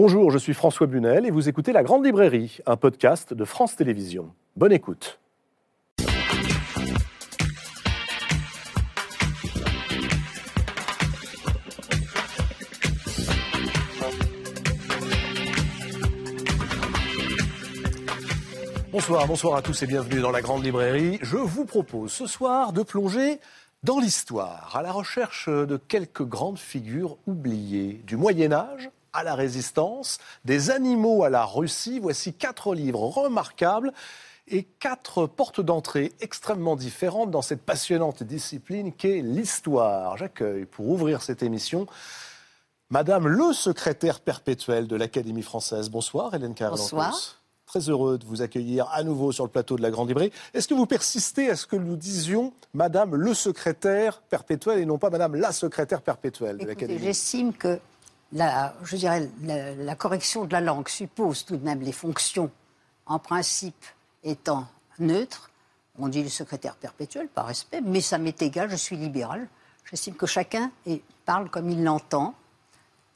Bonjour, je suis François Bunel et vous écoutez La Grande Librairie, un podcast de France Télévisions. Bonne écoute. Bonsoir, bonsoir à tous et bienvenue dans la Grande Librairie. Je vous propose ce soir de plonger dans l'histoire, à la recherche de quelques grandes figures oubliées du Moyen Âge à la résistance, des animaux à la Russie. Voici quatre livres remarquables et quatre portes d'entrée extrêmement différentes dans cette passionnante discipline qu'est l'histoire. J'accueille pour ouvrir cette émission Madame le secrétaire perpétuel de l'Académie française. Bonsoir Hélène Carlancos. Bonsoir. Très heureux de vous accueillir à nouveau sur le plateau de la Grande Librairie. Est-ce que vous persistez à ce que nous disions Madame le secrétaire perpétuel et non pas Madame la secrétaire perpétuelle de l'Académie? J'estime que la, je dirais, la, la, correction de la langue suppose tout de même les fonctions, en principe, étant neutres. On dit le secrétaire perpétuel par respect, mais ça m'est égal, je suis libéral. J'estime que chacun parle comme il l'entend.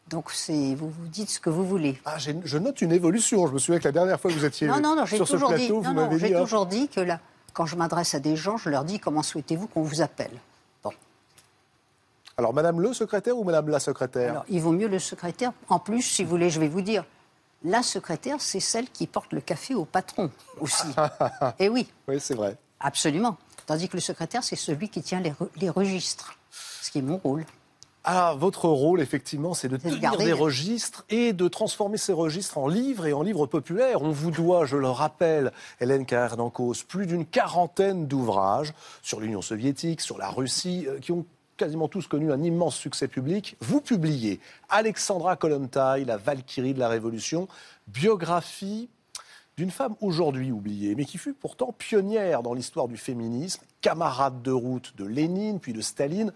Donc vous vous dites ce que vous voulez. Ah, je note une évolution. Je me souviens que la dernière fois que vous étiez non, non, non, sur ce plateau, dit, vous m'avez dit... J'ai toujours dit que là, quand je m'adresse à des gens, je leur dis comment souhaitez-vous qu'on vous appelle. Alors, Madame le secrétaire ou Madame la secrétaire Alors, il vaut mieux le secrétaire. En plus, si vous voulez, je vais vous dire, la secrétaire, c'est celle qui porte le café au patron aussi. Et oui. Oui, c'est vrai. Absolument. Tandis que le secrétaire, c'est celui qui tient les, re les registres, ce qui est mon rôle. Ah, votre rôle, effectivement, c'est de tenir des registres et de transformer ces registres en livres et en livres populaires. On vous doit, je le rappelle, Hélène Carrère d'Ancos, plus d'une quarantaine d'ouvrages sur l'Union soviétique, sur la Russie, euh, qui ont quasiment tous connu un immense succès public. Vous publiez Alexandra Kollontai, la Valkyrie de la Révolution, biographie d'une femme aujourd'hui oubliée, mais qui fut pourtant pionnière dans l'histoire du féminisme, camarade de route de Lénine, puis de Staline,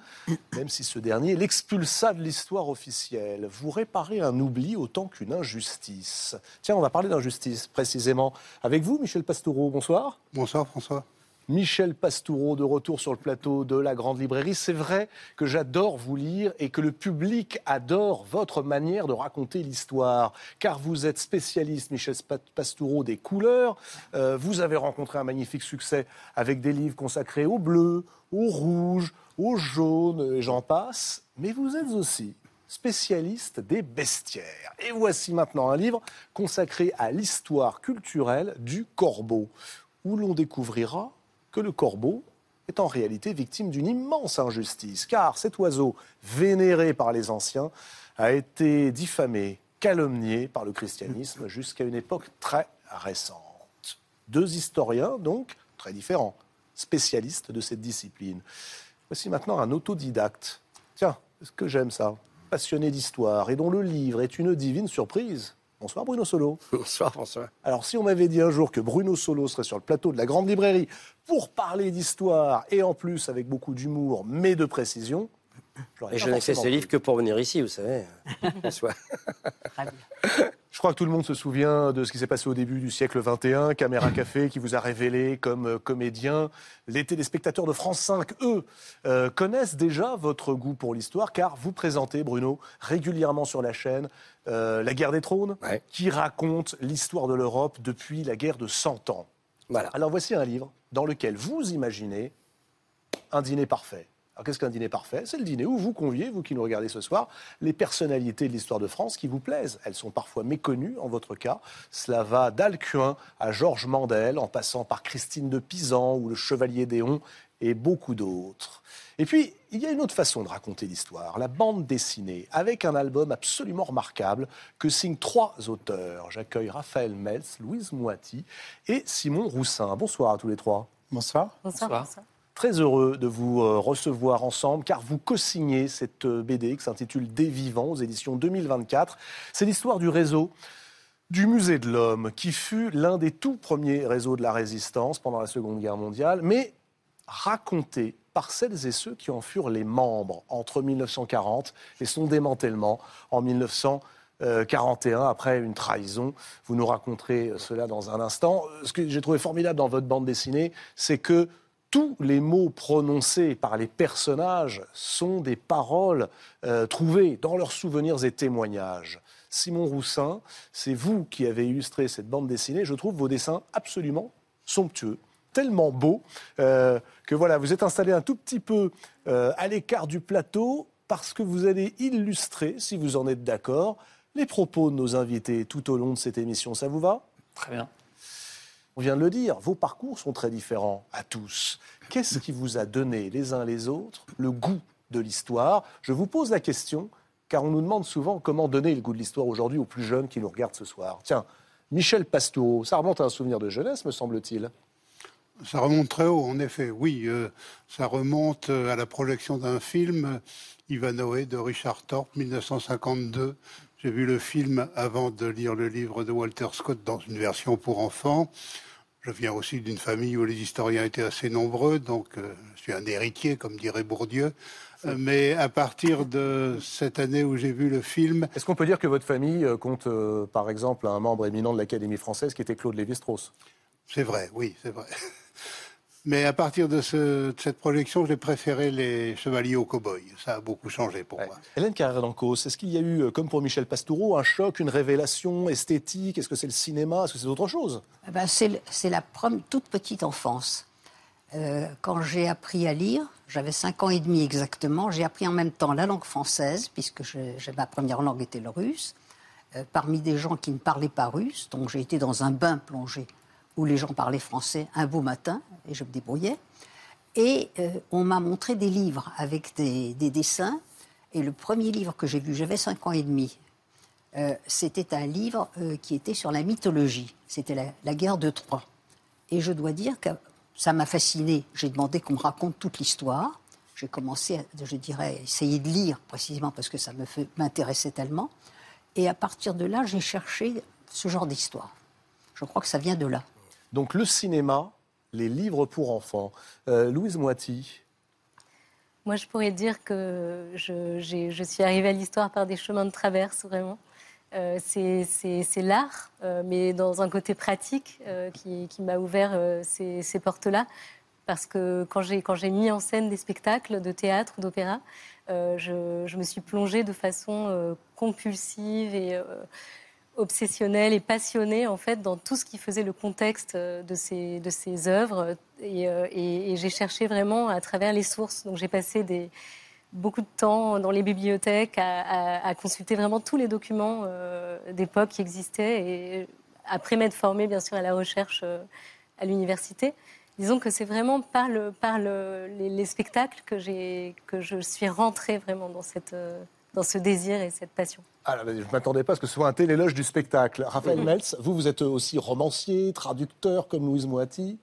même si ce dernier l'expulsa de l'histoire officielle. Vous réparez un oubli autant qu'une injustice. Tiens, on va parler d'injustice précisément avec vous, Michel Pastoureau. Bonsoir. Bonsoir, François. Michel Pastoureau de retour sur le plateau de la Grande Librairie. C'est vrai que j'adore vous lire et que le public adore votre manière de raconter l'histoire, car vous êtes spécialiste, Michel Pastoureau, des couleurs. Euh, vous avez rencontré un magnifique succès avec des livres consacrés au bleu, au rouge, au jaune, et j'en passe. Mais vous êtes aussi spécialiste des bestiaires. Et voici maintenant un livre consacré à l'histoire culturelle du corbeau, où l'on découvrira que le corbeau est en réalité victime d'une immense injustice, car cet oiseau, vénéré par les anciens, a été diffamé, calomnié par le christianisme jusqu'à une époque très récente. Deux historiens, donc, très différents, spécialistes de cette discipline. Voici maintenant un autodidacte. Tiens, est-ce que j'aime ça Passionné d'histoire et dont le livre est une divine surprise. Bonsoir Bruno Solo. Bonsoir François. Alors si on m'avait dit un jour que Bruno Solo serait sur le plateau de la Grande Librairie pour parler d'histoire et en plus avec beaucoup d'humour mais de précision, et je n'ai fait ce livre que pour venir ici, vous savez, François. Je crois que tout le monde se souvient de ce qui s'est passé au début du siècle XXI, Caméra Café qui vous a révélé comme euh, comédien. Les téléspectateurs de France 5, eux, euh, connaissent déjà votre goût pour l'histoire car vous présentez, Bruno, régulièrement sur la chaîne euh, La guerre des trônes, ouais. qui raconte l'histoire de l'Europe depuis la guerre de 100 ans. Voilà. Alors voici un livre dans lequel vous imaginez un dîner parfait. Alors qu'est-ce qu'un dîner parfait? C'est le dîner où vous conviez, vous qui nous regardez ce soir, les personnalités de l'histoire de France qui vous plaisent. Elles sont parfois méconnues, en votre cas. Cela va d'Alcuin à Georges Mandel, en passant par Christine de Pisan ou le Chevalier d'Éon et beaucoup d'autres. Et puis, il y a une autre façon de raconter l'histoire, la bande dessinée, avec un album absolument remarquable que signent trois auteurs. J'accueille Raphaël Meltz, Louise Moati et Simon Roussin. Bonsoir à tous les trois. Bonsoir. Bonsoir. Bonsoir. Très heureux de vous euh, recevoir ensemble car vous co-signez cette euh, BD qui s'intitule Des vivants aux éditions 2024. C'est l'histoire du réseau du Musée de l'Homme qui fut l'un des tout premiers réseaux de la résistance pendant la Seconde Guerre mondiale, mais raconté par celles et ceux qui en furent les membres entre 1940 et son démantèlement en 1941 après une trahison. Vous nous raconterez cela dans un instant. Ce que j'ai trouvé formidable dans votre bande dessinée, c'est que tous les mots prononcés par les personnages sont des paroles euh, trouvées dans leurs souvenirs et témoignages. Simon Roussin, c'est vous qui avez illustré cette bande dessinée. Je trouve vos dessins absolument somptueux, tellement beaux, euh, que voilà, vous êtes installé un tout petit peu euh, à l'écart du plateau parce que vous allez illustrer, si vous en êtes d'accord, les propos de nos invités tout au long de cette émission. Ça vous va? Très bien. On vient de le dire, vos parcours sont très différents à tous. Qu'est-ce qui vous a donné les uns les autres le goût de l'histoire? Je vous pose la question, car on nous demande souvent comment donner le goût de l'histoire aujourd'hui aux plus jeunes qui nous regardent ce soir. Tiens, Michel Pastoureau, ça remonte à un souvenir de jeunesse, me semble-t-il. Ça remonte très haut, en effet, oui. Euh, ça remonte euh, à la projection d'un film, Ivanhoe de Richard Thorpe, 1952. J'ai vu le film avant de lire le livre de Walter Scott dans une version pour enfants. Je viens aussi d'une famille où les historiens étaient assez nombreux, donc euh, je suis un héritier, comme dirait Bourdieu. Euh, mais à partir de cette année où j'ai vu le film, Est-ce qu'on peut dire que votre famille euh, compte, euh, par exemple, un membre éminent de l'Académie française qui était Claude Lévi-Strauss? C'est vrai, oui, c'est vrai. Mais à partir de, ce- de cette projection, j'ai préféré les Chevaliers aux Cow-Boys. Ça a beaucoup changé pour Ouais. moi. Hélène Carrère-Dancos, est-ce qu'il y a eu, euh, comme pour Michel Pastoureau, un choc, une révélation esthétique? Est-ce que c'est le cinéma? Est-ce que c'est autre chose? Eh ben, c'est la toute petite enfance. Euh, quand j'ai appris à lire, j'avais 5 ans et demi exactement, j'ai appris en même temps la langue française, puisque je- je- ma première langue était le russe, euh, parmi des gens qui ne parlaient pas russe. Donc j'ai été dans un bain plongé où les gens parlaient français un beau matin, et je me débrouillais. Et euh, on m'a montré des livres avec des, des dessins. Et le premier livre que j'ai vu, j'avais 5 ans et demi, euh, c'était un livre euh, qui était sur la mythologie. C'était la, la guerre de Troie. Et je dois dire que ça m'a fasciné. J'ai demandé qu'on me raconte toute l'histoire. J'ai commencé, je dirais, à essayer de lire précisément parce que ça me m'intéressait tellement. Et à partir de là, j'ai cherché ce genre d'histoire. Je crois que ça vient de là. Donc le cinéma, les livres pour enfants. Euh, Louise Moiti, Moi, je pourrais dire que je, suis arrivée à l'histoire par des chemins de traverse, vraiment. Euh, c'est, l'art, euh, mais dans un côté pratique, qui, m'a ouvert ces, portes-là. Parce que quand j'ai, mis en scène des spectacles de théâtre d'opéra, je, me suis plongée de façon compulsive et obsessionnelle et passionnée en fait dans tout ce qui faisait le contexte euh, de ces, de ces œuvres et, euh, et- j'ai cherché vraiment à travers les sources. Donc j'ai passé beaucoup de temps dans les bibliothèques à, consulter vraiment tous les documents euh, d'époque qui existaient et après m'être formée bien sûr à la recherche à l'université. Disons que c'est vraiment par, le, par le- les, les spectacles que, que je suis rentrée vraiment dans, cette, dans ce désir et cette passion. ah, je ne m'attendais pas à ce que ce soit un tel éloge du spectacle. Raphaël Meltz, vous, vous êtes aussi romancier, traducteur comme Louise Moiti.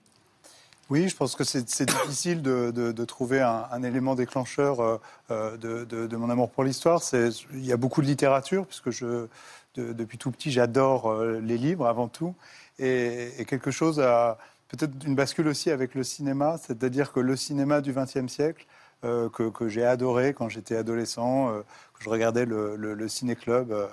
Oui, je pense que c'est difficile de, de- de trouver un, un élément déclencheur euh, euh, de, de- de mon amour pour l'histoire. Il y a beaucoup de littérature, puisque je, de- depuis tout petit, j'adore euh, les livres avant tout. Et, et quelque chose a peut-être une bascule aussi avec le cinéma, c'est-à-dire que le cinéma du XXe siècle, euh, que, que j'ai adoré quand j'étais adolescent, euh, que je regardais le, le, le ciné-club euh,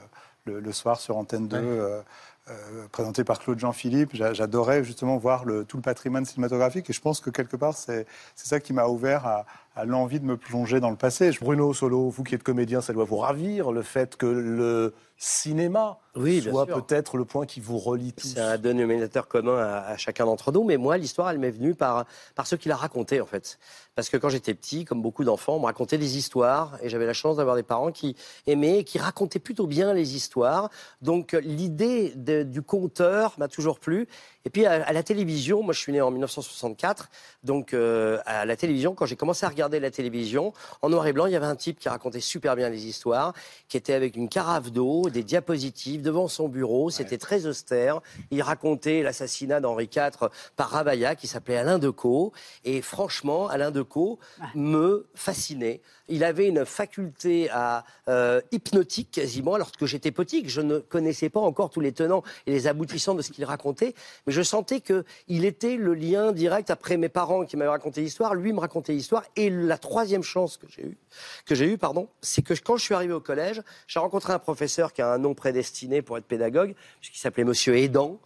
le, le soir sur Antenne 2. Ouais. euh, euh, présenté par Claude Jean-Philippe. J'a- J'adorais justement voir le, tout le patrimoine cinématographique et je pense que quelque part, c'est c'est ça qui m'a ouvert à, à l'envie de me plonger dans le passé. Je- Bruno Solo, vous qui êtes comédien, ça doit vous ravir le fait que le cinéma Oui, soit peut-être le point qui vous relie tous. C'est un dénominateur commun à, à chacun d'entre nous, mais moi, l'histoire, elle m'est venue par, par ceux qui la racontaient, en fait. Parce que quand j'étais petit, comme beaucoup d'enfants, on me racontait des histoires, et j'avais la chance d'avoir des parents qui aimaient et qui racontaient plutôt bien les histoires. Donc, l'idée du conteur m'a toujours plu. Et puis, à, à la télévision, moi, je suis né en 1964, donc euh, à la télévision, quand j'ai commencé à regarder la télévision, en noir et blanc, il y avait un type qui racontait super bien les histoires, qui était avec une carafe d'eau, des diapositives devant son bureau. C'était très austère. Il racontait l'assassinat d'Henri IV par Ravaillac, qui s'appelait Alain Decaux. Et franchement, Alain Decaux me fascinait. Il avait une faculté à euh, hypnotique quasiment, alors que j'étais petit, que je ne connaissais pas encore tous les tenants et les aboutissants de ce qu'il racontait. Mais je sentais que il était le lien direct après mes parents qui m'avaient raconté l'histoire, lui me racontait l'histoire. Et la troisième chance que j'ai eue, que j'ai eu, pardon, c'est que quand je suis arrivé au collège, j'ai rencontré un professeur qui a un nom prédestiné pour être pédagogue, puisqu'il s'appelait Monsieur Aidan,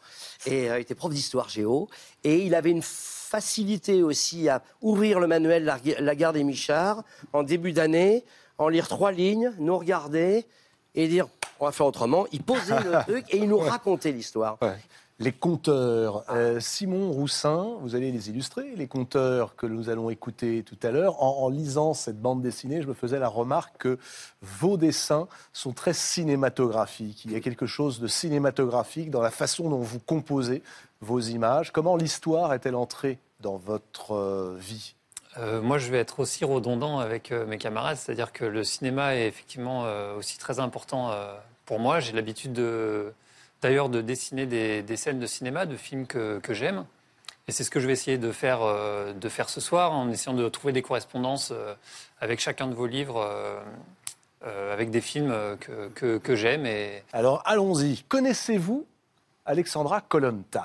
et euh, il était prof d'histoire géo, et il avait une facilité aussi à ouvrir le manuel La, La Gare des Michards en début d'année, en lire trois lignes, nous regarder et dire on va faire autrement. Il posait le truc et il nous racontait l'histoire. Ouais. Les conteurs, euh, Simon Roussin, vous allez les illustrer, les conteurs que nous allons écouter tout à l'heure. En, lisant cette bande dessinée, je me faisais la remarque que vos dessins sont très cinématographiques. Il y a quelque chose de cinématographique dans la façon dont vous composez vos images. Comment l'histoire est-elle entrée dans votre euh, vie? Euh, moi, je vais être aussi redondant avec mes camarades, c'est-à-dire que le cinéma est effectivement aussi très important pour moi. J'ai l'habitude de, d'ailleurs de dessiner des, scènes de cinéma, de films que, j'aime. Et c'est ce que je vais essayer de faire, euh, de faire ce soir, en essayant de trouver des correspondances euh, avec chacun de vos livres, euh, avec des films que, j'aime. Et Alors allons-y. Connaissez-vous Alexandra Kollontai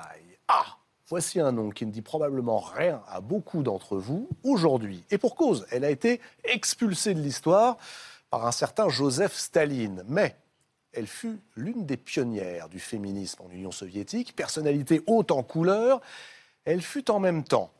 Ah Voici un nom qui ne dit probablement rien à beaucoup d'entre vous aujourd'hui. Et pour cause, elle a été expulsée de l'histoire par un certain Joseph Staline. Mais elle fut l'une des pionnières du féminisme en Union soviétique, personnalité haute en couleur. Elle fut en même temps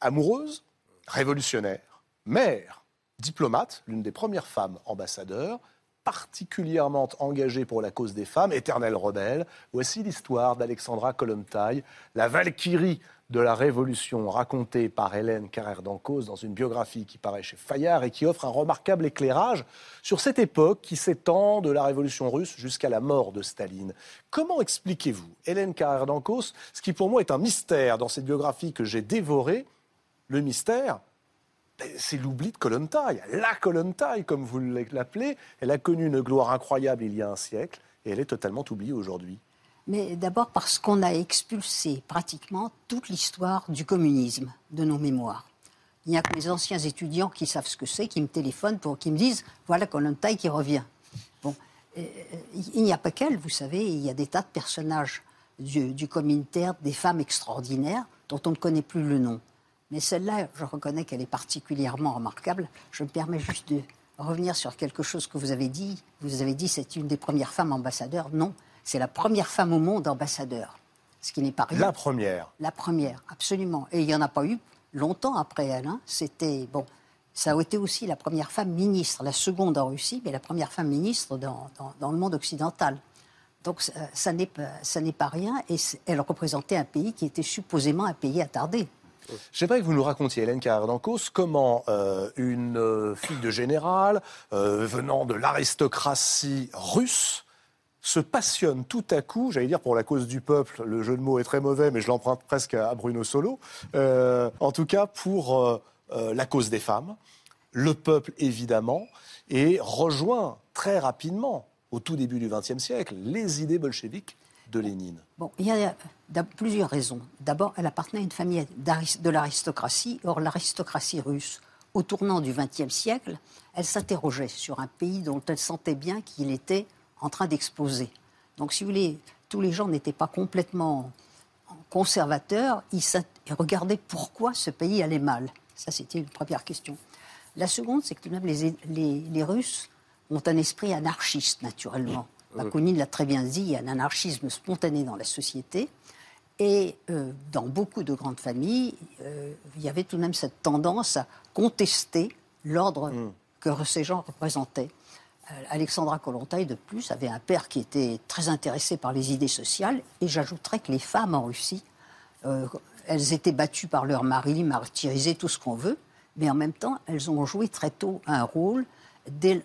amoureuse, révolutionnaire, mère, diplomate, l'une des premières femmes ambassadeurs, particulièrement engagée pour la cause des femmes, éternelle rebelle. Voici l'histoire d'Alexandra Kollontai, la Valkyrie de la Révolution, racontée par Hélène Carrère d'Encausse dans une biographie qui paraît chez Fayard et qui offre un remarquable éclairage sur cette époque qui s'étend de la Révolution russe jusqu'à la mort de Staline. Comment expliquez-vous, Hélène Carrère d'Encausse, ce qui pour moi est un mystère dans cette biographie que j'ai dévorée? Le mystère, ben, c'est l'oubli de Kollontai. La Kollontai, comme vous l'appelez, elle a connu une gloire incroyable il y a un siècle et elle est totalement oubliée aujourd'hui. Mais d'abord parce qu'on a expulsé pratiquement toute l'histoire du communisme de nos mémoires. Il n'y a que les anciens étudiants qui savent ce que c'est, qui me téléphonent pour qui me disent voilà Kollontai qui revient. Bon, euh, il n'y a pas qu'elle, vous savez, il y a des tas de personnages du, du des femmes extraordinaires dont on ne connaît plus le nom. Mais celle-là, je reconnais qu'elle est particulièrement remarquable. Je me permets juste de revenir sur quelque chose que vous avez dit. Vous avez dit c'est une des premières femmes ambassadeurs. Non, c'est la première femme au monde ambassadeur. Ce qui n'est pas rien. La première. La première, absolument. Et il n'y en a pas eu longtemps après elle. hein. C'était, bon, ça a été aussi la première femme ministre, la seconde en Russie, mais la première femme ministre dans, dans- dans le monde occidental. Donc ça, ça n'est pas, rien. Et elle représentait un pays qui était supposément un pays attardé. J'aimerais que vous nous racontiez, Hélène Carrère d'Encausse, comment euh, une euh, fille de général euh, venant de l'aristocratie russe se passionne tout à coup, j'allais dire pour la cause du peuple, le jeu de mots est très mauvais, mais je l'emprunte presque à Bruno Solo, euh, en tout cas pour euh, euh, la cause des femmes, le peuple évidemment, et rejoint très rapidement, au tout début du XXe siècle, les idées bolcheviques de Lénine. Bon, il y a plusieurs raisons. D'abord, elle appartenait à une famille de l'aristocratie. Or, l'aristocratie russe, au tournant du XXe siècle, elle s'interrogeait sur un pays dont elle sentait bien qu'il était en train d'exploser. Donc, si vous voulez, tous les gens n'étaient pas complètement conservateurs. Ils regardaient pourquoi ce pays allait mal. Ça, c'était une première question. La seconde, c'est que tout de même, les, les- les Russes ont un esprit anarchiste, naturellement. Bakounine l'a très bien dit, il y a un anarchisme spontané dans la société. Et euh, dans beaucoup de grandes familles, euh, il y avait tout de même cette tendance à contester l'ordre que ces gens représentaient. Euh, Alexandra Kollontai, de plus, avait un père qui était très intéressé par les idées sociales. Et j'ajouterais que les femmes en Russie, euh, elles étaient battues par leur mari, martyrisées, tout ce qu'on veut. Mais en même temps, elles ont joué très tôt un rôle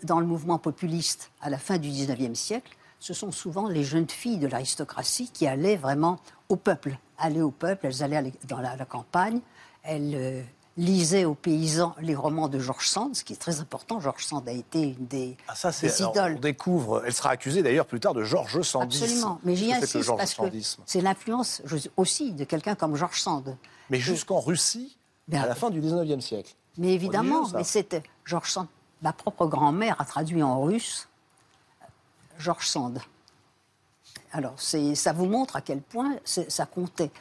dans le mouvement populiste à la fin du 19e siècle. Ce sont souvent les jeunes filles de l'aristocratie qui allaient vraiment au peuple. Allaient au peuple, elles allaient dans la, la campagne, elles euh, lisaient aux paysans les romans de Georges Sand, ce qui est très important. Georges Sand a été une des, Ah, ça, c'est. des alors, idoles. On découvre. Elle sera accusée d'ailleurs plus tard de Georges Sandisme. Absolument. Mais j'y insiste parce que c'est l'influence aussi de quelqu'un comme Georges Sand. Mais jusqu'en Russie, Ben, à la fin du 19e siècle. Mais évidemment, mais c'était Georges Sand. Ma propre grand-mère a traduit en russe Georges Sand. Alors, ça vous montre à quel point ça comptait.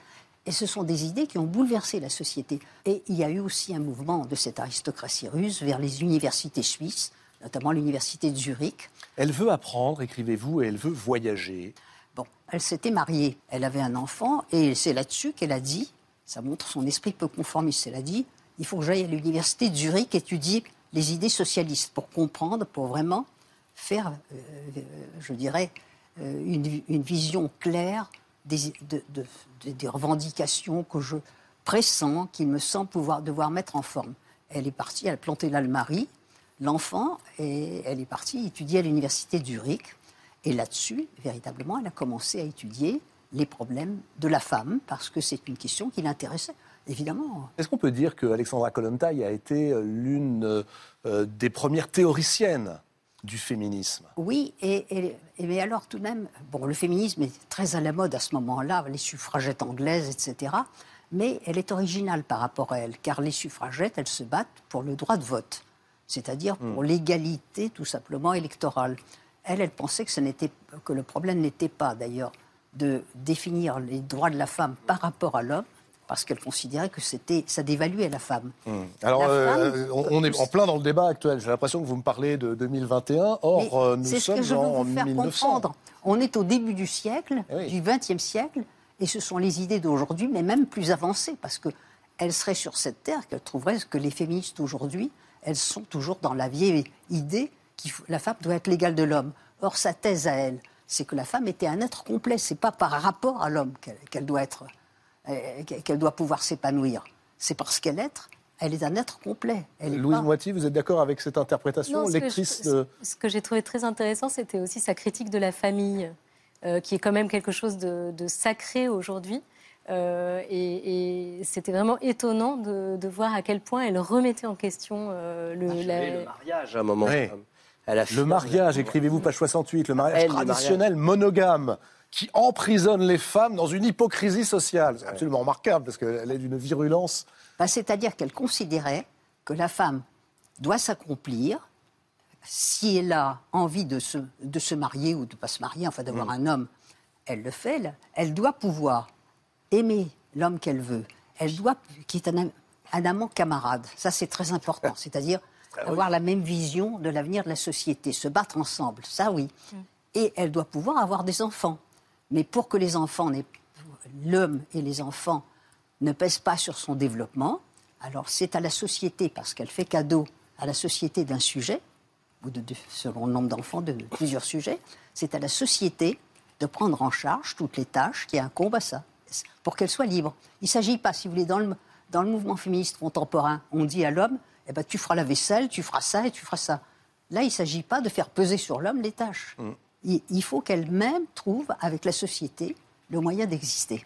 Et ce sont des idées qui ont bouleversé la société. Et il y a eu aussi un mouvement de cette aristocratie russe vers les universités suisses, notamment l'université de Zurich. Elle veut apprendre, écrivez-vous, et elle veut voyager. Bon, elle s'était mariée, elle avait un enfant, et c'est là-dessus qu'elle a dit Ça montre son esprit peu conformiste. Elle a dit il faut que j'aille à l'université de Zurich étudier les idées socialistes pour comprendre, pour vraiment faire, euh, euh, je dirais, euh, une, une vision claire des, de- de- de- des revendications que je pressens, qu'il me semble pouvoir devoir mettre en forme. Elle est partie, elle a planté l'Almarie, l'enfant, et elle est partie étudier à l'université de. Et là-dessus, véritablement, elle a commencé à étudier les problèmes de la femme, parce que c'est une question qui l'intéressait, évidemment. Est-ce qu'on peut dire que Alexandra Kollontai a été l'une euh, des premières théoriciennes du féminisme Oui, et, et- et- mais alors tout de même, bon, le féminisme est très à la mode à ce moment-là, les suffragettes anglaises, etc. Mais elle est originale par rapport à elle, car les suffragettes, elles se battent pour le droit de vote, c'est-à-dire pour l'égalité tout simplement électorale. Elle, elle pensait que, ce n'était, que le problème n'était pas d'ailleurs de définir les droits de la femme par rapport à l'homme, parce qu'elle considérait que c'était, ça dévaluait la femme. Alors, La euh, femme- on on est en plein dans le débat actuel. J'ai l'impression que vous me parlez de 2021. Or, Mais euh, nous c'est ce sommes que en vous faire 1900. comprendre. On est au début du siècle, Eh oui. du XXe siècle, et ce sont les idées d'aujourd'hui, mais même plus avancées, parce que elles seraient sur cette terre qu'elles trouveraient que les féministes aujourd'hui, elles sont toujours dans la vieille idée que la femme doit être l'égale de l'homme. Or, sa thèse à elle, c'est que la femme était un être complet. C'est pas par rapport à l'homme qu'elle doit être, euh, qu'elle doit pouvoir s'épanouir. C'est parce qu'elle est, elle est un être complet. Elle Louise pas- Moiti, vous êtes d'accord avec cette interprétation Non, ce que Lectrice je- de- ce que j'ai trouvé très intéressant, c'était aussi sa critique de la famille, euh, qui est quand même quelque chose de, de sacré aujourd'hui. Euh, et et c'était vraiment étonnant de, de voir à quel point elle remettait en question euh, le, Et la- le mariage à un moment. Ouais. Elle a Le mariage, écrivez-vous page 68, le mariage Elle, le traditionnel monogame qui emprisonne les femmes dans une hypocrisie sociale. C'est absolument remarquable parce qu'elle est d'une virulence. Ben, C'est-à-dire qu'elle considérait que la femme doit s'accomplir si elle a envie de se, de se marier ou de ne pas se marier, enfin d'avoir un homme, elle le fait. Elle, elle doit pouvoir aimer l'homme qu'elle veut. Elle doit, qui est un, un amant camarade. Ça, c'est très important. C'est-à-dire avoir la même vision de l'avenir de la société, se battre ensemble. Ça, oui. Et elle doit pouvoir avoir des enfants. Mais pour que les enfants l'homme et les enfants ne pèsent pas sur son développement, alors c'est à la société, parce qu'elle fait cadeau à la société d'un sujet, ou de, selon le nombre d'enfants, de, plusieurs sujets, c'est à la société de prendre en charge toutes les tâches qui incombent à ça, pour qu'elle soit libre. Il ne s'agit pas, si vous voulez, dans le, mouvement féministe contemporain, on dit à l'homme, eh ben, tu feras la vaisselle, tu feras ça et tu feras ça. Là, il ne s'agit pas de faire peser sur l'homme les tâches. Il, il faut qu'elle-même trouve, avec la société, le moyen d'exister.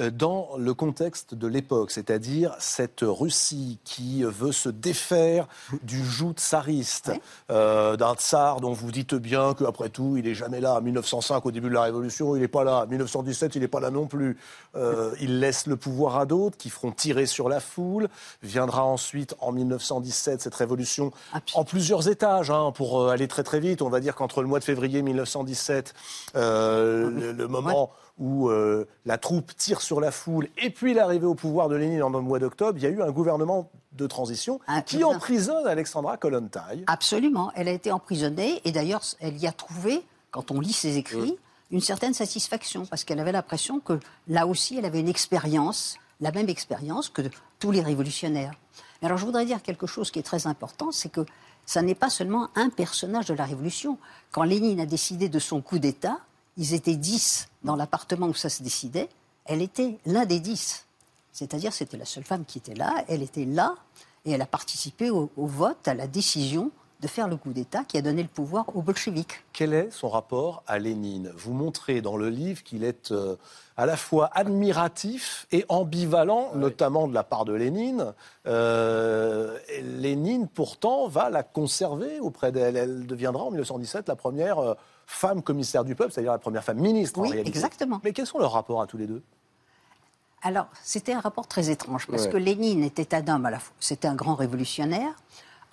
Euh, Dans le contexte de l'époque, c'est-à-dire cette Russie qui veut se défaire du joug tsariste, euh, d'un tsar dont vous dites bien qu'après tout, il n'est jamais là. En 1905, au début de la Révolution, il n'est pas là. En 1917, il n'est pas là non plus. Euh, il laisse le pouvoir à d'autres qui feront tirer sur la foule. Viendra ensuite, en 1917, cette révolution Absolument. en plusieurs étages, hein, pour euh, aller très très vite. On va dire qu'entre le mois de février 1917, euh, le, le moment où euh, la troupe tire sur la foule, et puis l'arrivée au pouvoir de Lénine en le mois d'octobre, il y a eu un gouvernement de transition qui emprisonne Alexandra Kollontai. Absolument. Elle a été emprisonnée et d'ailleurs, elle y a trouvé, quand on lit ses écrits, une certaine satisfaction parce qu'elle avait l'impression que là aussi, elle avait une expérience, la même expérience que tous les révolutionnaires. Mais alors, je voudrais dire quelque chose qui est très important, c'est que ça n'est pas seulement un personnage de la Révolution. Quand Lénine a décidé de son coup d'État, ils étaient dix dans l'appartement où ça se décidait. Elle était l'un des dix. C'est-à-dire, c'était la seule femme qui était là. Elle était là et elle a participé au, au vote, à la décision de faire le coup d'État qui a donné le pouvoir aux bolcheviks. Quel est son rapport à Lénine? Vous montrez dans le livre qu'il est euh, à la fois admiratif et ambivalent, notamment de la part de Lénine. Euh, Lénine, pourtant, va la conserver auprès d'elle. Elle deviendra en 1917 la première euh, femme commissaire du peuple, c'est-à-dire la première femme ministre en Oui, réalité. exactement. Mais quels sont leurs rapports à tous les deux? Alors, c'était un rapport très étrange, parce Ouais. que Lénine était un homme à la fois. C'était un grand révolutionnaire.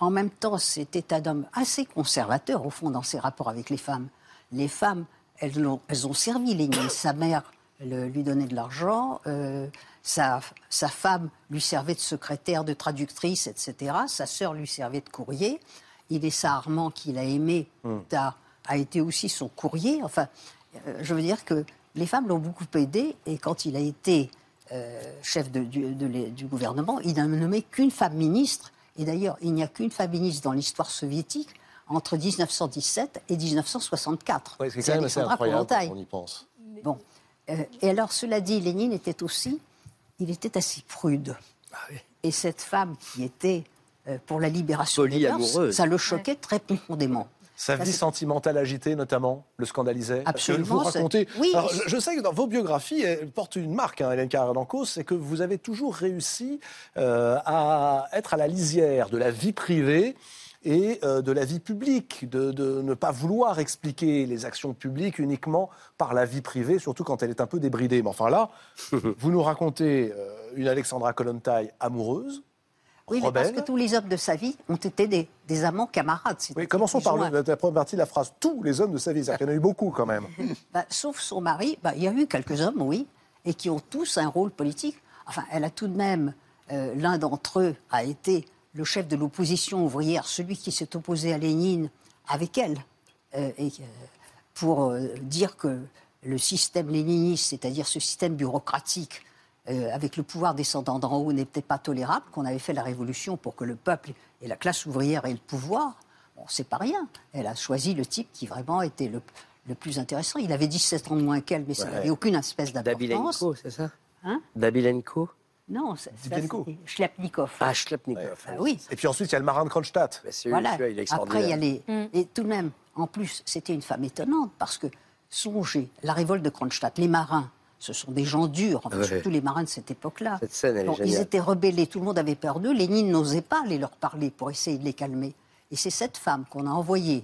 En même temps, c'était un homme assez conservateur, au fond, dans ses rapports avec les femmes. Les femmes, elles, l'ont- elles ont servi Lénine. Sa mère le- lui donnait de l'argent, euh, sa, sa femme lui servait de secrétaire, de traductrice, etc. Sa sœur lui servait de courrier. Inessa Armand, qu'il a aimé, a, a été aussi son courrier. Enfin, euh, je veux dire que les femmes l'ont beaucoup aidé, et quand il a été euh, chef de- du, de l'é- du gouvernement, il n'a nommé qu'une femme ministre. Et d'ailleurs, il n'y a qu'une femme ministre dans l'histoire soviétique entre 1917 et 1964. Ouais, c'est quand même assez incroyable quand on y pense. Bon. Euh, et alors, cela dit, Lénine était aussi, il était assez prude. Et cette femme qui était euh, pour la libération des mœurs, ça le choquait très profondément. Sa Ça, vie sentimentale agitée, notamment, le scandalisait. Absolument, Vous racontez. Oui. Alors, je, sais que dans vos biographies, elles portent une marque, hein, Hélène Carrère d'Ancos, c'est que vous avez toujours réussi euh, à être à la lisière de la vie privée et euh, de la vie publique, de, de ne pas vouloir expliquer les actions publiques uniquement par la vie privée, surtout quand elle est un peu débridée. Mais enfin là, vous nous racontez euh, une Alexandra Kollontai amoureuse, Oui, mais parce que tous les hommes de sa vie ont été des, des amants camarades. Oui, commençons par le- la première partie de la phrase. Tous les hommes de sa vie, c'est-à-dire qu'il y en a eu beaucoup quand même. Bah, sauf son mari, bah, il y a eu quelques hommes, oui, et qui ont tous un rôle politique. Enfin, elle a tout de même, euh, l'un d'entre eux a été le chef de l'opposition ouvrière, celui qui s'est opposé à Lénine avec elle, euh, et, euh, pour dire que le système léniniste, c'est-à-dire ce système bureaucratique, euh, avec le pouvoir descendant d'en haut, n'était pas tolérable, qu'on avait fait la révolution pour que le peuple et la classe ouvrière aient le pouvoir. Bon, c'est pas rien. Elle a choisi le type qui vraiment était le, le plus intéressant. Il avait 17 ans de moins qu'elle, mais ça Ouais. n'avait aucune espèce d'importance. Dabilenko, c'est ça? Hein? Dabilenko? Non, c'était Schlepnikov. Ah. Ah oui. Et puis ensuite, il y a le marin de Kronstadt. C'est Voilà. celui-là, il est Après, il y a les. Et tout de même, en plus, c'était une femme étonnante parce que, songez, la révolte de Kronstadt, les marins, ce sont des gens durs, enfin, Ouais. surtout les marins de cette époque-là. Ils étaient rebellés, tout le monde avait peur d'eux. Lénine n'osait pas aller leur parler pour essayer de les calmer. Et c'est cette femme qu'on a envoyée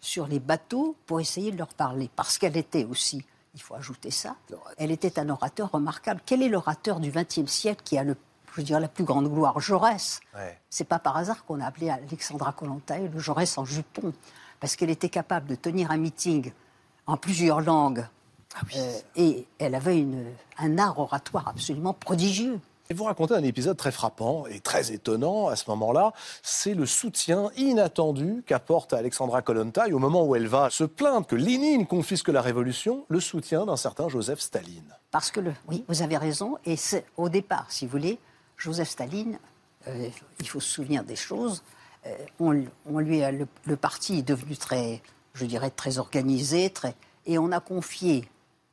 sur les bateaux pour essayer de leur parler, parce qu'elle était aussi, il faut ajouter ça, elle était un orateur remarquable. Quel est l'orateur du XXe siècle qui a le, je dirais, la plus grande gloire? Jaurès. Ouais. C'est pas par hasard qu'on a appelé Alexandra Kollontai le Jaurès en jupon, parce qu'elle était capable de tenir un meeting en plusieurs langues. Euh, et elle avait une- un art oratoire absolument prodigieux. Et vous racontez un épisode très frappant et très étonnant à ce moment-là. C'est le soutien inattendu qu'apporte Alexandra Kollontai au moment où elle va se plaindre que Lénine confisque la révolution, le soutien d'un certain Joseph Staline. Parce que, le, oui, vous avez raison, et c'est au départ, si vous voulez, Joseph Staline, euh, il faut se souvenir des choses, euh, on, on lui a, le, le parti est devenu très, je dirais, très organisé, très, et on a confié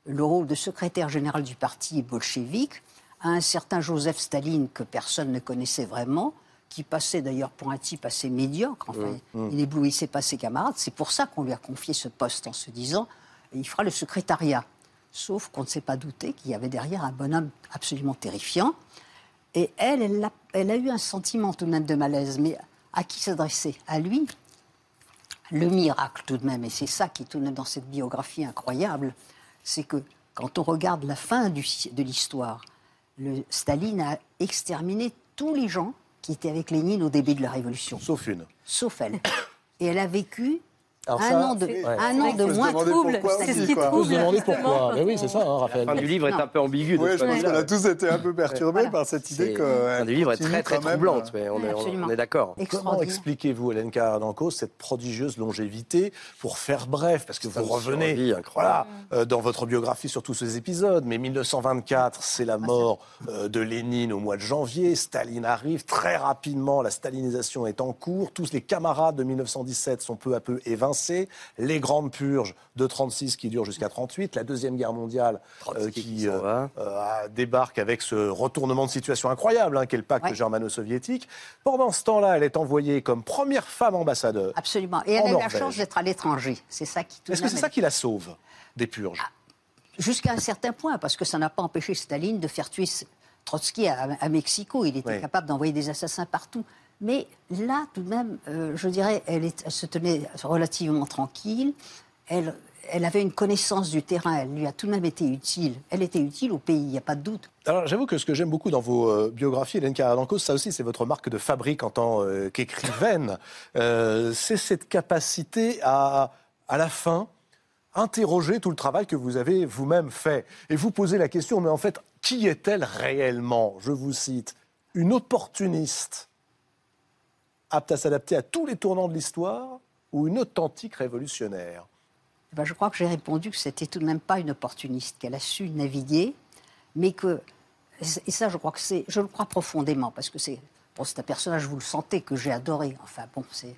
le rôle de secrétaire général du parti bolchevique à un certain Joseph Staline que personne ne connaissait vraiment, qui passait d'ailleurs pour un type assez médiocre. Enfin, il n'éblouissait pas ses camarades. C'est pour ça qu'on lui a confié ce poste en se disant il fera le secrétariat. Sauf qu'on ne s'est pas douté qu'il y avait derrière un bonhomme absolument terrifiant. Et elle, elle a, elle a eu un sentiment tout de même de malaise. Mais à qui s'adresser? À lui? Le miracle tout de même, et c'est ça qui est tout de même dans cette biographie incroyable, c'est que quand on regarde la fin du- de l'histoire, le- Staline a exterminé tous les gens qui étaient avec Lénine au début de la Révolution, Sauf une. sauf elle. Et elle a vécu Alors un ça, an de, ouais. un an de Faut se moins trouble. C'est ce qui quoi. On peut se demander pourquoi. Mais oui, c'est ça, hein, La Raphaël. fin du livre est Non. un peu ambiguë. de Oui, je pense qu'on a tous été un peu perturbés Voilà. par cette idée que. La fin du livre est très très troublante, euh, mais on est, on- d'accord. Comment expliquez-vous, Hélène Carrère cette prodigieuse longévité Pour faire bref, parce que vous revenez survie voilà, incroyable. euh, dans votre biographie sur tous ces épisodes, mais 1924, c'est la mort euh, de Lénine au mois de janvier, Staline arrive, très rapidement, la stalinisation est en cours, tous les camarades de 1917 sont peu à peu évincés, les grandes purges de 36 qui durent jusqu'à 38, la Deuxième Guerre mondiale euh, qui va. euh, débarque avec ce retournement de situation incroyable hein, qu'est le pacte Ouais. germano-soviétique. Pendant ce temps-là, elle est envoyée comme première femme ambassadeur. Absolument. Et elle a eu la chance d'être à l'étranger. C'est ça qui Est-ce que c'est ça qui la sauve des purges? Jusqu'à un certain point, parce que ça n'a pas empêché Staline de faire tuer Trotsky à, à Mexico. Il était Oui. capable d'envoyer des assassins partout. Mais là, tout de même, euh, je dirais, elle, se tenait relativement tranquille. Elle, avait une connaissance du terrain. Elle lui a tout de même été utile. Elle était utile au pays, il n'y a pas de doute. Alors, j'avoue que ce que j'aime beaucoup dans vos euh, biographies, Hélène Carrère ça aussi, c'est votre marque de fabrique en tant euh, qu'écrivaine. C'est cette capacité à, à la fin, interroger tout le travail que vous avez vous-même fait. Et vous poser la question, mais en fait, qui est-elle réellement? Je vous cite, une opportuniste apte à s'adapter à tous les tournants de l'histoire ou une authentique révolutionnaire ben, je crois que j'ai répondu que c'était tout de même pas une opportuniste, qu'elle a su naviguer, mais que Et ça, je crois que c'est, je le crois profondément, parce que c'est, bon, c'est un personnage, vous le sentez, que j'ai adoré. Enfin bon, c'est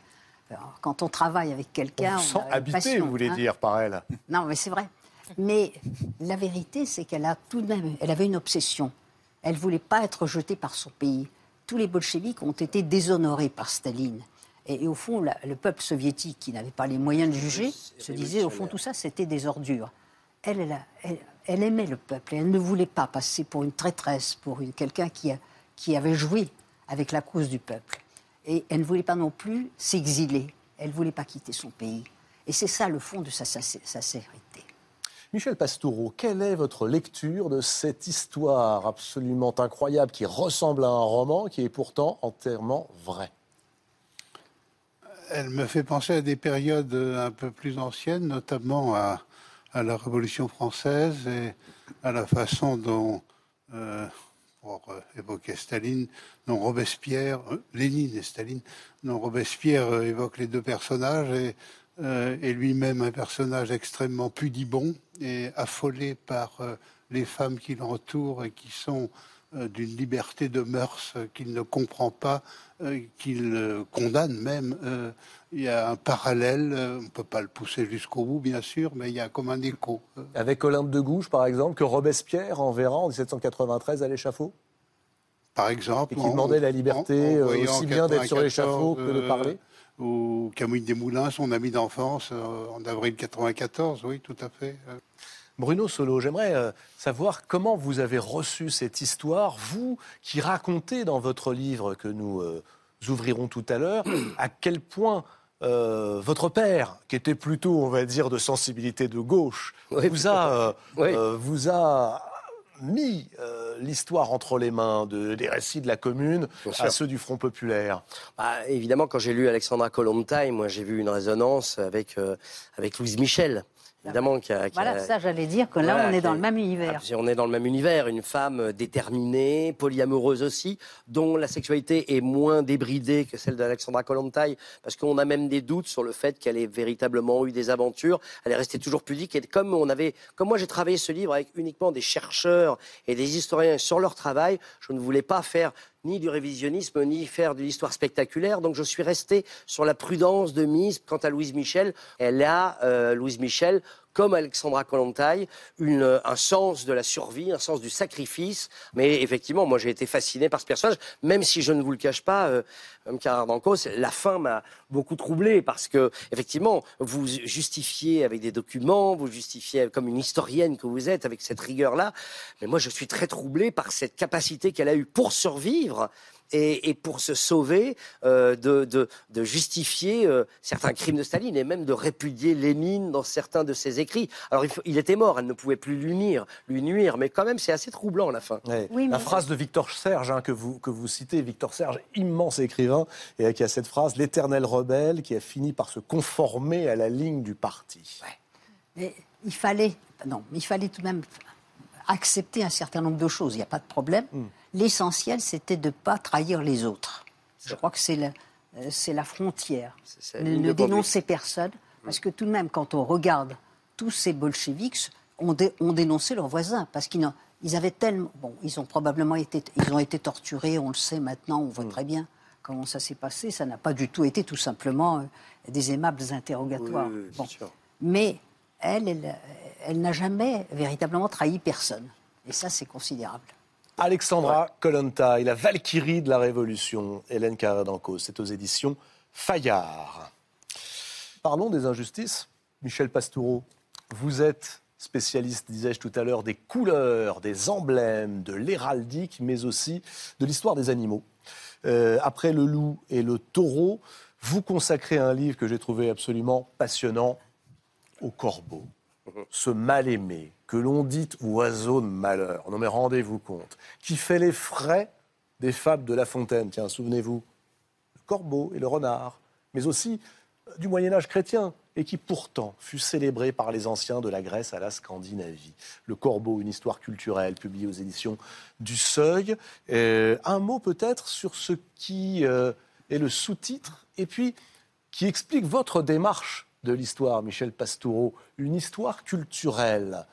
quand on travaille avec quelqu'un, on, on sent habité, vous voulez hein. dire par elle. Non, mais c'est vrai. Mais la vérité, c'est qu'elle a tout de même, elle avait une obsession. Elle voulait pas être jetée par son pays. Tous les bolcheviks ont été déshonorés par Staline. Et, au fond, le peuple soviétique, qui n'avait pas les moyens de juger, se disait, au fond, tout ça, c'était des ordures. Elle, elle, aimait le peuple. Et elle ne voulait pas passer pour une traîtresse, pour quelqu'un qui, qui avait joué avec la cause du peuple. Et elle ne voulait pas non plus s'exiler. Elle ne voulait pas quitter son pays. Et c'est ça le fond de sa, sincérité. Michel Pastoureau, quelle est votre lecture de cette histoire absolument incroyable qui ressemble à un roman, qui est pourtant entièrement vrai? Elle me fait penser à des périodes un peu plus anciennes, notamment à, la Révolution française et à la façon dont euh, pour euh, évoquer Staline, dont Robespierre, euh, Lénine et Staline, dont Robespierre évoque les deux personnages et, et lui-même un personnage extrêmement pudibond et affolé par les femmes qui l'entourent et qui sont d'une liberté de mœurs qu'il ne comprend pas, qu'il condamne même. Il y a un parallèle, on ne peut pas le pousser jusqu'au bout, bien sûr, mais il y a comme un écho. Avec Olympe de Gouges, par exemple, que Robespierre enverra en 1793 à l'échafaud? Par exemple. Et qui demandait la liberté aussi bien d'être sur l'échafaud que de parler Ou Camille Desmoulins, son ami d'enfance, en avril 94, oui, tout à fait. Bruno Solo, j'aimerais savoir comment vous avez reçu cette histoire, vous qui racontez dans votre livre que nous ouvrirons tout à l'heure, à quel point euh, votre père, qui était plutôt, on va dire, de sensibilité de gauche, vous, a, euh, euh, vous a mis l'histoire entre les mains de, des récits de la commune à ceux du Front populaire. Bah, Évidemment, quand j'ai lu Alexandra Kollontai, moi j'ai vu une résonance avec, avec Louise Michel évidemment. Qui a, voilà, ça j'allais dire que là on est dans le même univers. On est dans le même univers, une femme déterminée, polyamoureuse aussi, dont la sexualité est moins débridée que celle d'Alexandra Kollontai, parce qu'on a même des doutes sur le fait qu'elle ait véritablement eu des aventures. Elle est restée toujours pudique. Et comme on avait, comme moi j'ai travaillé ce livre avec uniquement des chercheurs et des historiens sur leur travail, je ne voulais pas faire ni du révisionnisme, ni faire de l'histoire spectaculaire. Donc je suis resté sur la prudence de mise quant à Louise Michel. Elle a, euh, Louise Michel, comme Alexandra Kollontai, une, un sens de la survie, un sens du sacrifice. Mais effectivement, moi j'ai été fasciné par ce personnage, même si je ne vous le cache pas, euh, Cause, la fin m'a beaucoup troublé parce que effectivement, vous justifiez avec des documents, vous justifiez comme une historienne que vous êtes avec cette rigueur-là. Mais moi, je suis très troublé par cette capacité qu'elle a eue pour survivre et, pour se sauver euh, de, justifier euh, certains crimes de Staline et même de répudier Lénine dans certains de ses écrits. Alors il, était mort, elle ne pouvait plus lui nuire, lui nuire mais quand même c'est assez troublant à la fin. La phrase de Victor Serge hein, que, vous, que vous citez, Victor Serge, immense écrivain, et qui a cette phrase, l'éternel rebelle qui a fini par se conformer à la ligne du parti. Mais il fallait, non, il fallait tout de même accepter un certain nombre de choses, il n'y a pas de problème. Hmm. L'essentiel, c'était de ne pas trahir les autres. Je crois que c'est la, euh, la frontière. Ne, dénoncer personne, parce que tout de même, quand on regarde tous ces bolcheviks, ont, dénoncé leurs voisins, parce qu'ils ils avaient tellement... Bon, ils ont probablement été, ils ont été torturés, on le sait maintenant, on voit hmm. très bien comment ça s'est passé. Ça n'a pas du tout été tout simplement euh, des aimables interrogatoires. Mais elle, elle, n'a jamais véritablement trahi personne. Et ça, c'est considérable. Alexandra Kolontai, la Valkyrie de la Révolution, Hélène Carrère-Dancos, c'est aux éditions Fayard. Parlons des injustices. Michel Pastoureau, vous êtes spécialiste, disais-je tout à l'heure, des couleurs, des emblèmes, de l'héraldique, mais aussi de l'histoire des animaux. Euh, après le loup et le taureau, vous consacrez un livre que j'ai trouvé absolument passionnant, au corbeau, ce mal-aimé, que l'on dit oiseau de malheur, non mais rendez-vous compte, qui fait les frais des fables de La Fontaine, tiens, souvenez-vous, le corbeau et le renard, mais aussi euh, du Moyen Âge chrétien, et qui pourtant fut célébré par les anciens de la Grèce à la Scandinavie. Le Corbeau, une histoire culturelle, publiée aux éditions du Seuil. Euh, un mot peut-être sur ce qui euh, est le sous-titre, et puis qui explique votre démarche de l'histoire, Michel Pastoureau, une histoire culturelle.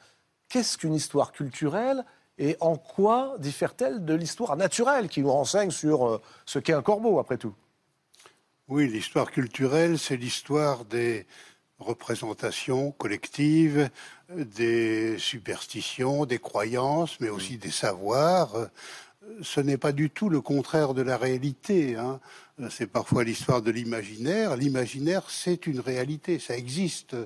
Qu'est-ce qu'une histoire culturelle Et en quoi diffère-t-elle de l'histoire naturelle qui nous renseigne sur euh, ce qu'est un corbeau, après tout? Oui, l'histoire culturelle, c'est l'histoire des représentations collectives, des superstitions, des croyances, mais aussi des savoirs. Ce n'est pas du tout le contraire de la réalité. hein. C'est parfois l'histoire de l'imaginaire. L'imaginaire, c'est une réalité, ça existe.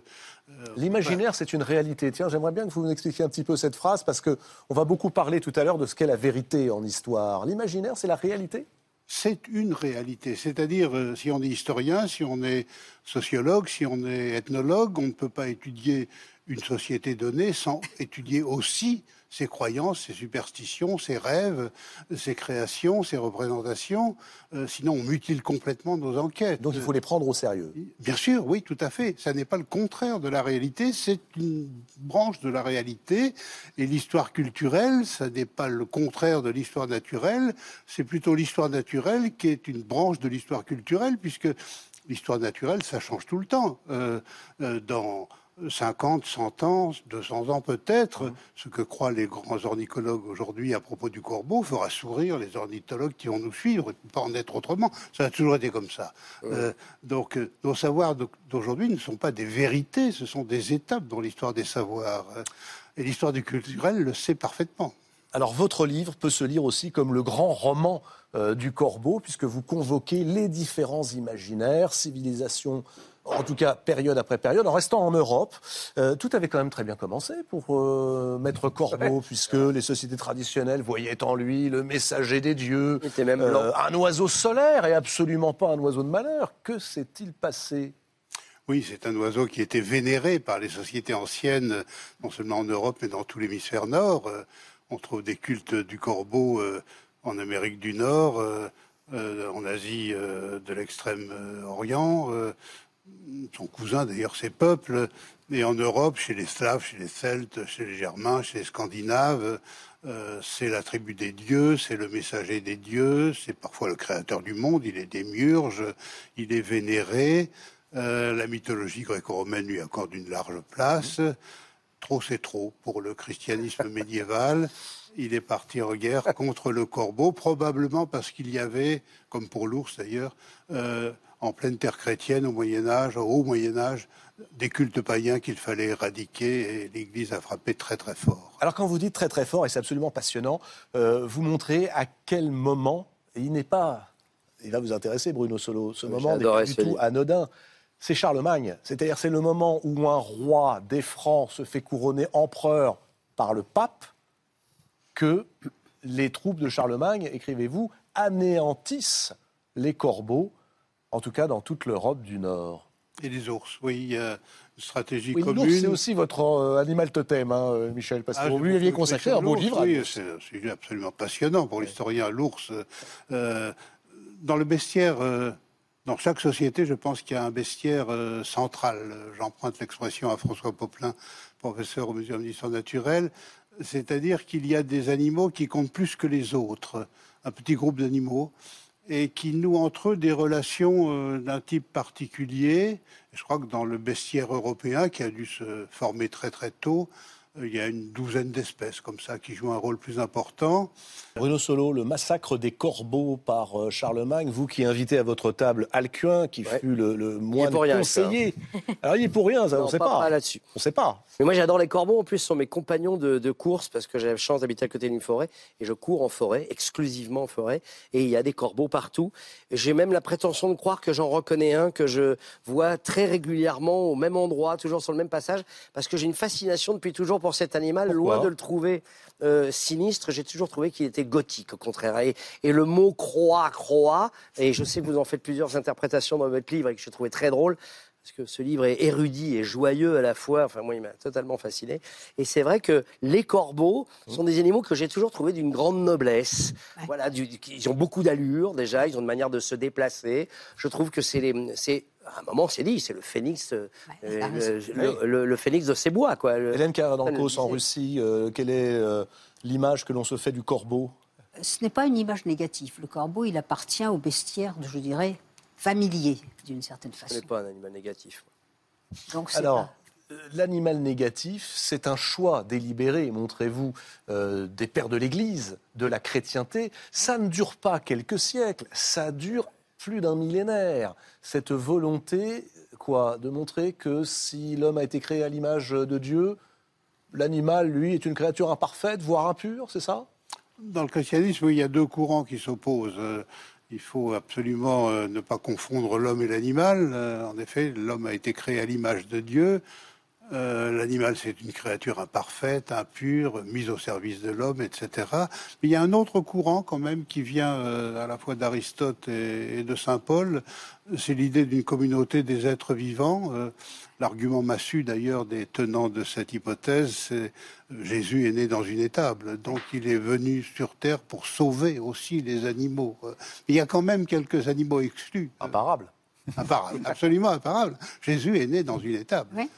L'imaginaire, c'est une réalité. Tiens, j'aimerais bien que vous nous expliquiez un petit peu cette phrase, parce qu'on va beaucoup parler tout à l'heure de ce qu'est la vérité en histoire. L'imaginaire, c'est la réalité? C'est une réalité. C'est-à-dire, euh, si on est historien, si on est sociologue, si on est ethnologue, on ne peut pas étudier une société donnée sans étudier aussi ses croyances, ses superstitions, ses rêves, ses créations, ses représentations. Euh, sinon, on mutile complètement nos enquêtes. Donc il faut les prendre au sérieux. Bien sûr, oui, tout à fait. Ça n'est pas le contraire de la réalité, c'est une branche de la réalité. Et l'histoire culturelle, ça n'est pas le contraire de l'histoire naturelle, c'est plutôt l'histoire naturelle qui est une branche de l'histoire culturelle, puisque l'histoire naturelle, ça change tout le temps. Euh, euh, dans 50, 100 ans, 200 ans peut-être, ce que croient les grands ornithologues aujourd'hui à propos du corbeau fera sourire les ornithologues qui vont nous suivre, pas en être autrement. Ça a toujours été comme ça. Euh, donc euh, nos savoirs d'au- d'aujourd'hui ne sont pas des vérités, ce sont des étapes dans l'histoire des savoirs. Et l'histoire du culturel le sait parfaitement. Alors votre livre peut se lire aussi comme le grand roman euh, du corbeau, puisque vous convoquez les différents imaginaires, civilisations, en tout cas période après période, en restant en Europe. Euh, tout avait quand même très bien commencé pour euh, Maître Corbeau, puisque les sociétés traditionnelles voyaient en lui le messager des dieux, Il était même euh, un oiseau solaire et absolument pas un oiseau de malheur. Que s'est-il passé? Oui, c'est un oiseau qui était vénéré par les sociétés anciennes, non seulement en Europe, mais dans tout l'hémisphère nord. On trouve des cultes du corbeau euh, en Amérique du Nord, euh, euh, en Asie de l'extrême-orient, son cousin d'ailleurs, ces peuples, et en Europe, chez les Slaves, chez les Celtes, chez les Germains, chez les Scandinaves. c'est la tribu des dieux, c'est le messager des dieux, c'est parfois le créateur du monde, il est démiurge, il est vénéré. La mythologie gréco-romaine lui accorde une large place. Trop, c'est trop pour le christianisme médiéval. Il est parti en guerre contre le corbeau, probablement parce qu'il y avait, comme pour l'ours d'ailleurs, euh, en pleine terre chrétienne au Moyen Âge, au haut Moyen Âge, des cultes païens qu'il fallait éradiquer et l'Église a frappé très très fort. Alors quand vous dites très très fort, et c'est absolument passionnant, euh, vous montrez à quel moment, et il n'est pas, il va vous intéresser Bruno Solo, ce Oui, moment n'est pas du tout livre. anodin. C'est Charlemagne, c'est-à-dire c'est le moment où un roi des Francs se fait couronner empereur par le pape que les troupes de Charlemagne, écrivez-vous, anéantissent les corbeaux, en tout cas dans toute l'Europe du Nord. Et les ours, oui, il y a une stratégie Oui, l'ours, commune. c'est aussi votre euh, animal totem, hein, euh, Michel, parce que Ah, vous lui aviez consacré un beau livre. Oui, c'est absolument passionnant pour l'historien. L'ours, euh, dans le bestiaire, euh, dans chaque société, je pense qu'il y a un bestiaire euh, central. J'emprunte l'expression à François Poplin, professeur au Muséum d'histoire naturelle. C'est-à-dire qu'il y a des animaux qui comptent plus que les autres, un petit groupe d'animaux, et qui nouent entre eux des relations euh, d'un type particulier. Je crois que dans le bestiaire européen, qui a dû se former très très tôt, il y a une douzaine d'espèces comme ça qui jouent un rôle plus important. Bruno Solo, le massacre des corbeaux par euh, Charlemagne, vous qui invitez à votre table Alcuin, qui Ouais. fut le, le moine pour rien, conseiller. Alors il est pour rien, ça, on ne sait pas- pas. pas là-dessus. On ne sait pas. Mais moi, j'adore les corbeaux. En plus, ce sont mes compagnons de, de course parce que j'ai la chance d'habiter à côté d'une forêt et je cours en forêt, exclusivement en forêt. Et il y a des corbeaux partout. J'ai même la prétention de croire que j'en reconnais un que je vois très régulièrement au même endroit, toujours sur le même passage, parce que j'ai une fascination depuis toujours pour cet animal. Pourquoi Loin de le trouver euh, sinistre, j'ai toujours trouvé qu'il était gothique, au contraire. Et, et le mot croix, croix, et je sais que vous en faites plusieurs interprétations dans votre livre et que j'ai trouvé très drôle parce que ce livre est érudit et joyeux à la fois. Enfin, moi, il m'a totalement fasciné. Et c'est vrai que les corbeaux sont des animaux que j'ai toujours trouvés d'une grande noblesse. Voilà, du- du- ils ont beaucoup d'allure déjà, ils ont une manière de se déplacer. Je trouve que c'est les, c'est à un moment, c'est dit, c'est le phénix, euh, Ouais, a le, raison. le- le- le phénix de ces bois, quoi. Le- Hélène Karadankos en. Russie, euh, quelle est euh, l'image que l'on se fait du corbeau? Ce n'est pas une image négative. Le corbeau, il appartient au bestiaire, je dirais, familier, d'une certaine Ce façon. n'est pas un animal négatif. Donc c'est Alors, pas- l'animal négatif, c'est un choix délibéré, montrez-vous, euh, des pères de l'Église, de la chrétienté. Ça ne dure pas quelques siècles, ça dure plus d'un millénaire. Cette volonté, quoi, de montrer que si l'homme a été créé à l'image de Dieu, l'animal, lui, est une créature imparfaite, voire impure, c'est ça? Dans le christianisme, oui, il y a deux courants qui s'opposent. Il faut absolument euh, ne pas confondre l'homme et l'animal. Euh, en effet, l'homme a été créé à l'image de Dieu. Euh, L'animal, c'est une créature imparfaite, impure, mise au service de l'homme, etc. Mais il y a un autre courant quand même qui vient euh, à la fois d'Aristote et, de Saint Paul. C'est l'idée d'une communauté des êtres vivants. Euh, L'argument massu d'ailleurs des tenants de cette hypothèse, c'est Jésus est né dans une étable, donc il est venu sur terre pour sauver aussi les animaux. Il y a quand même quelques animaux exclus. Imparable. Imparable, absolument imparable. Jésus est né dans une étable. Oui.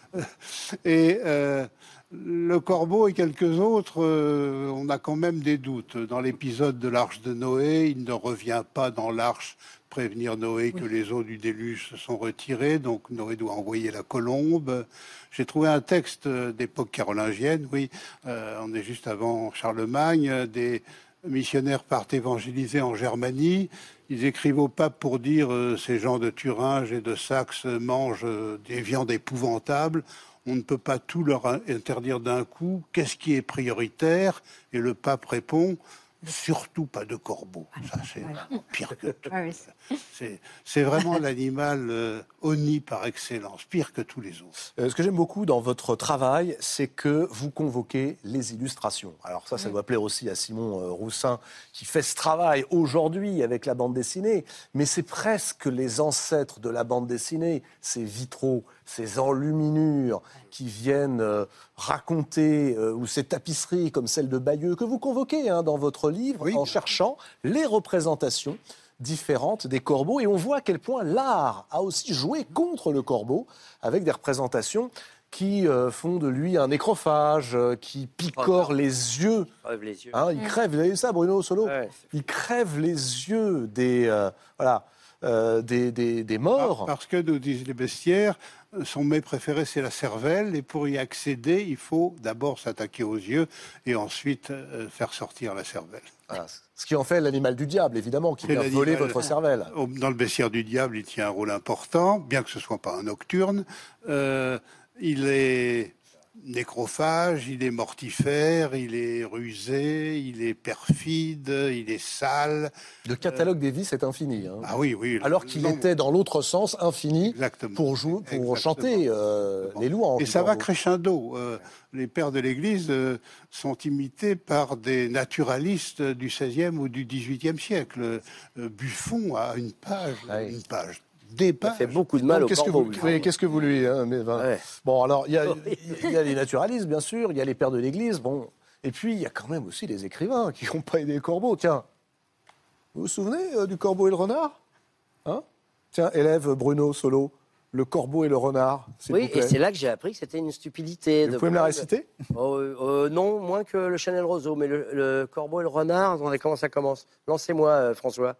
Et euh, le corbeau et quelques autres, euh, on a quand même des doutes. Dans l'épisode de l'arche de Noé, il ne revient pas dans l'arche prévenir Noé que les eaux du déluge se sont retirées, donc Noé doit envoyer la colombe. J'ai trouvé un texte d'époque carolingienne, oui, euh, on est juste avant Charlemagne, des missionnaires partent évangéliser en Germanie. Ils écrivent au pape pour dire euh, ces gens de Thuringe et de Saxe mangent euh, des viandes épouvantables. On ne peut pas tout leur interdire d'un coup. Qu'est-ce qui est prioritaire? Et le pape répond surtout pas de corbeau. Ça, c'est pire que tout. C'est vraiment l'animal euh, oni par excellence, pire que tous les autres. Euh, ce que j'aime beaucoup dans votre travail, c'est que vous convoquez les illustrations. Alors ça, ça doit plaire aussi à Simon euh, Roussin, qui fait ce travail aujourd'hui avec la bande dessinée. Mais c'est presque les ancêtres de la bande dessinée, ces vitraux, ces enluminures qui viennent euh, raconter, euh, ou ces tapisseries comme celle de Bayeux, que vous convoquez hein, dans votre livre, Oui. en cherchant les représentations différentes des corbeaux. Et on voit à quel point l'art a aussi joué contre le corbeau, avec des représentations qui euh, font de lui un nécrophage, euh, qui picore les yeux. Crève les yeux. Hein, il crève, vous avez vu ça, Bruno Solo Ouais. Il crève les yeux des, euh, voilà, euh, des, des- des morts. Parce que, nous disent les bestiaires, son mets préféré, c'est la cervelle. Et pour y accéder, il faut d'abord s'attaquer aux yeux et ensuite euh, faire sortir la cervelle. Voilà. Ce qui en fait l'animal du diable, évidemment, qui vient voler votre cervelle. Dans le bestiaire du diable, il tient un rôle important, bien que ce soit pas un nocturne. Euh, il est nécrophage, il est mortifère, il est rusé, il est perfide, il est sale. Le catalogue des vices est infini. hein. Ah oui, oui. Alors qu'il était dans l'autre sens infini Exactement. pour, jouer, pour Exactement. chanter euh, les louanges. Et ça va crescendo. Euh, les pères de l'Église euh, sont imités par des naturalistes du XVIe ou du XVIIIe siècle. Buffon a une page, Ah oui. une page, des Ça fait beaucoup de mal Donc, au Qu'est-ce que, corbeau. vous, lui. oui, qu'est-ce que vous lui... hein, mais, ben, Ouais. Bon, alors, il y, a, il y a les naturalistes, bien sûr, il y a les pères de l'Église, bon... Et puis, il y a quand même aussi les écrivains qui n'ont pas aidé le corbeau. Tiens, vous vous souvenez euh, du corbeau et le renard? Hein? Tiens, élève Bruno Solo, le corbeau et le renard, s'il Oui, vous plaît. et c'est là que j'ai appris que c'était une stupidité. Vous de pouvez me la réciter? Oh, euh, Non, moins que le Chanel Roseau, mais le, le corbeau et le renard, attendez, comment ça commence? Lancez-moi, euh, François.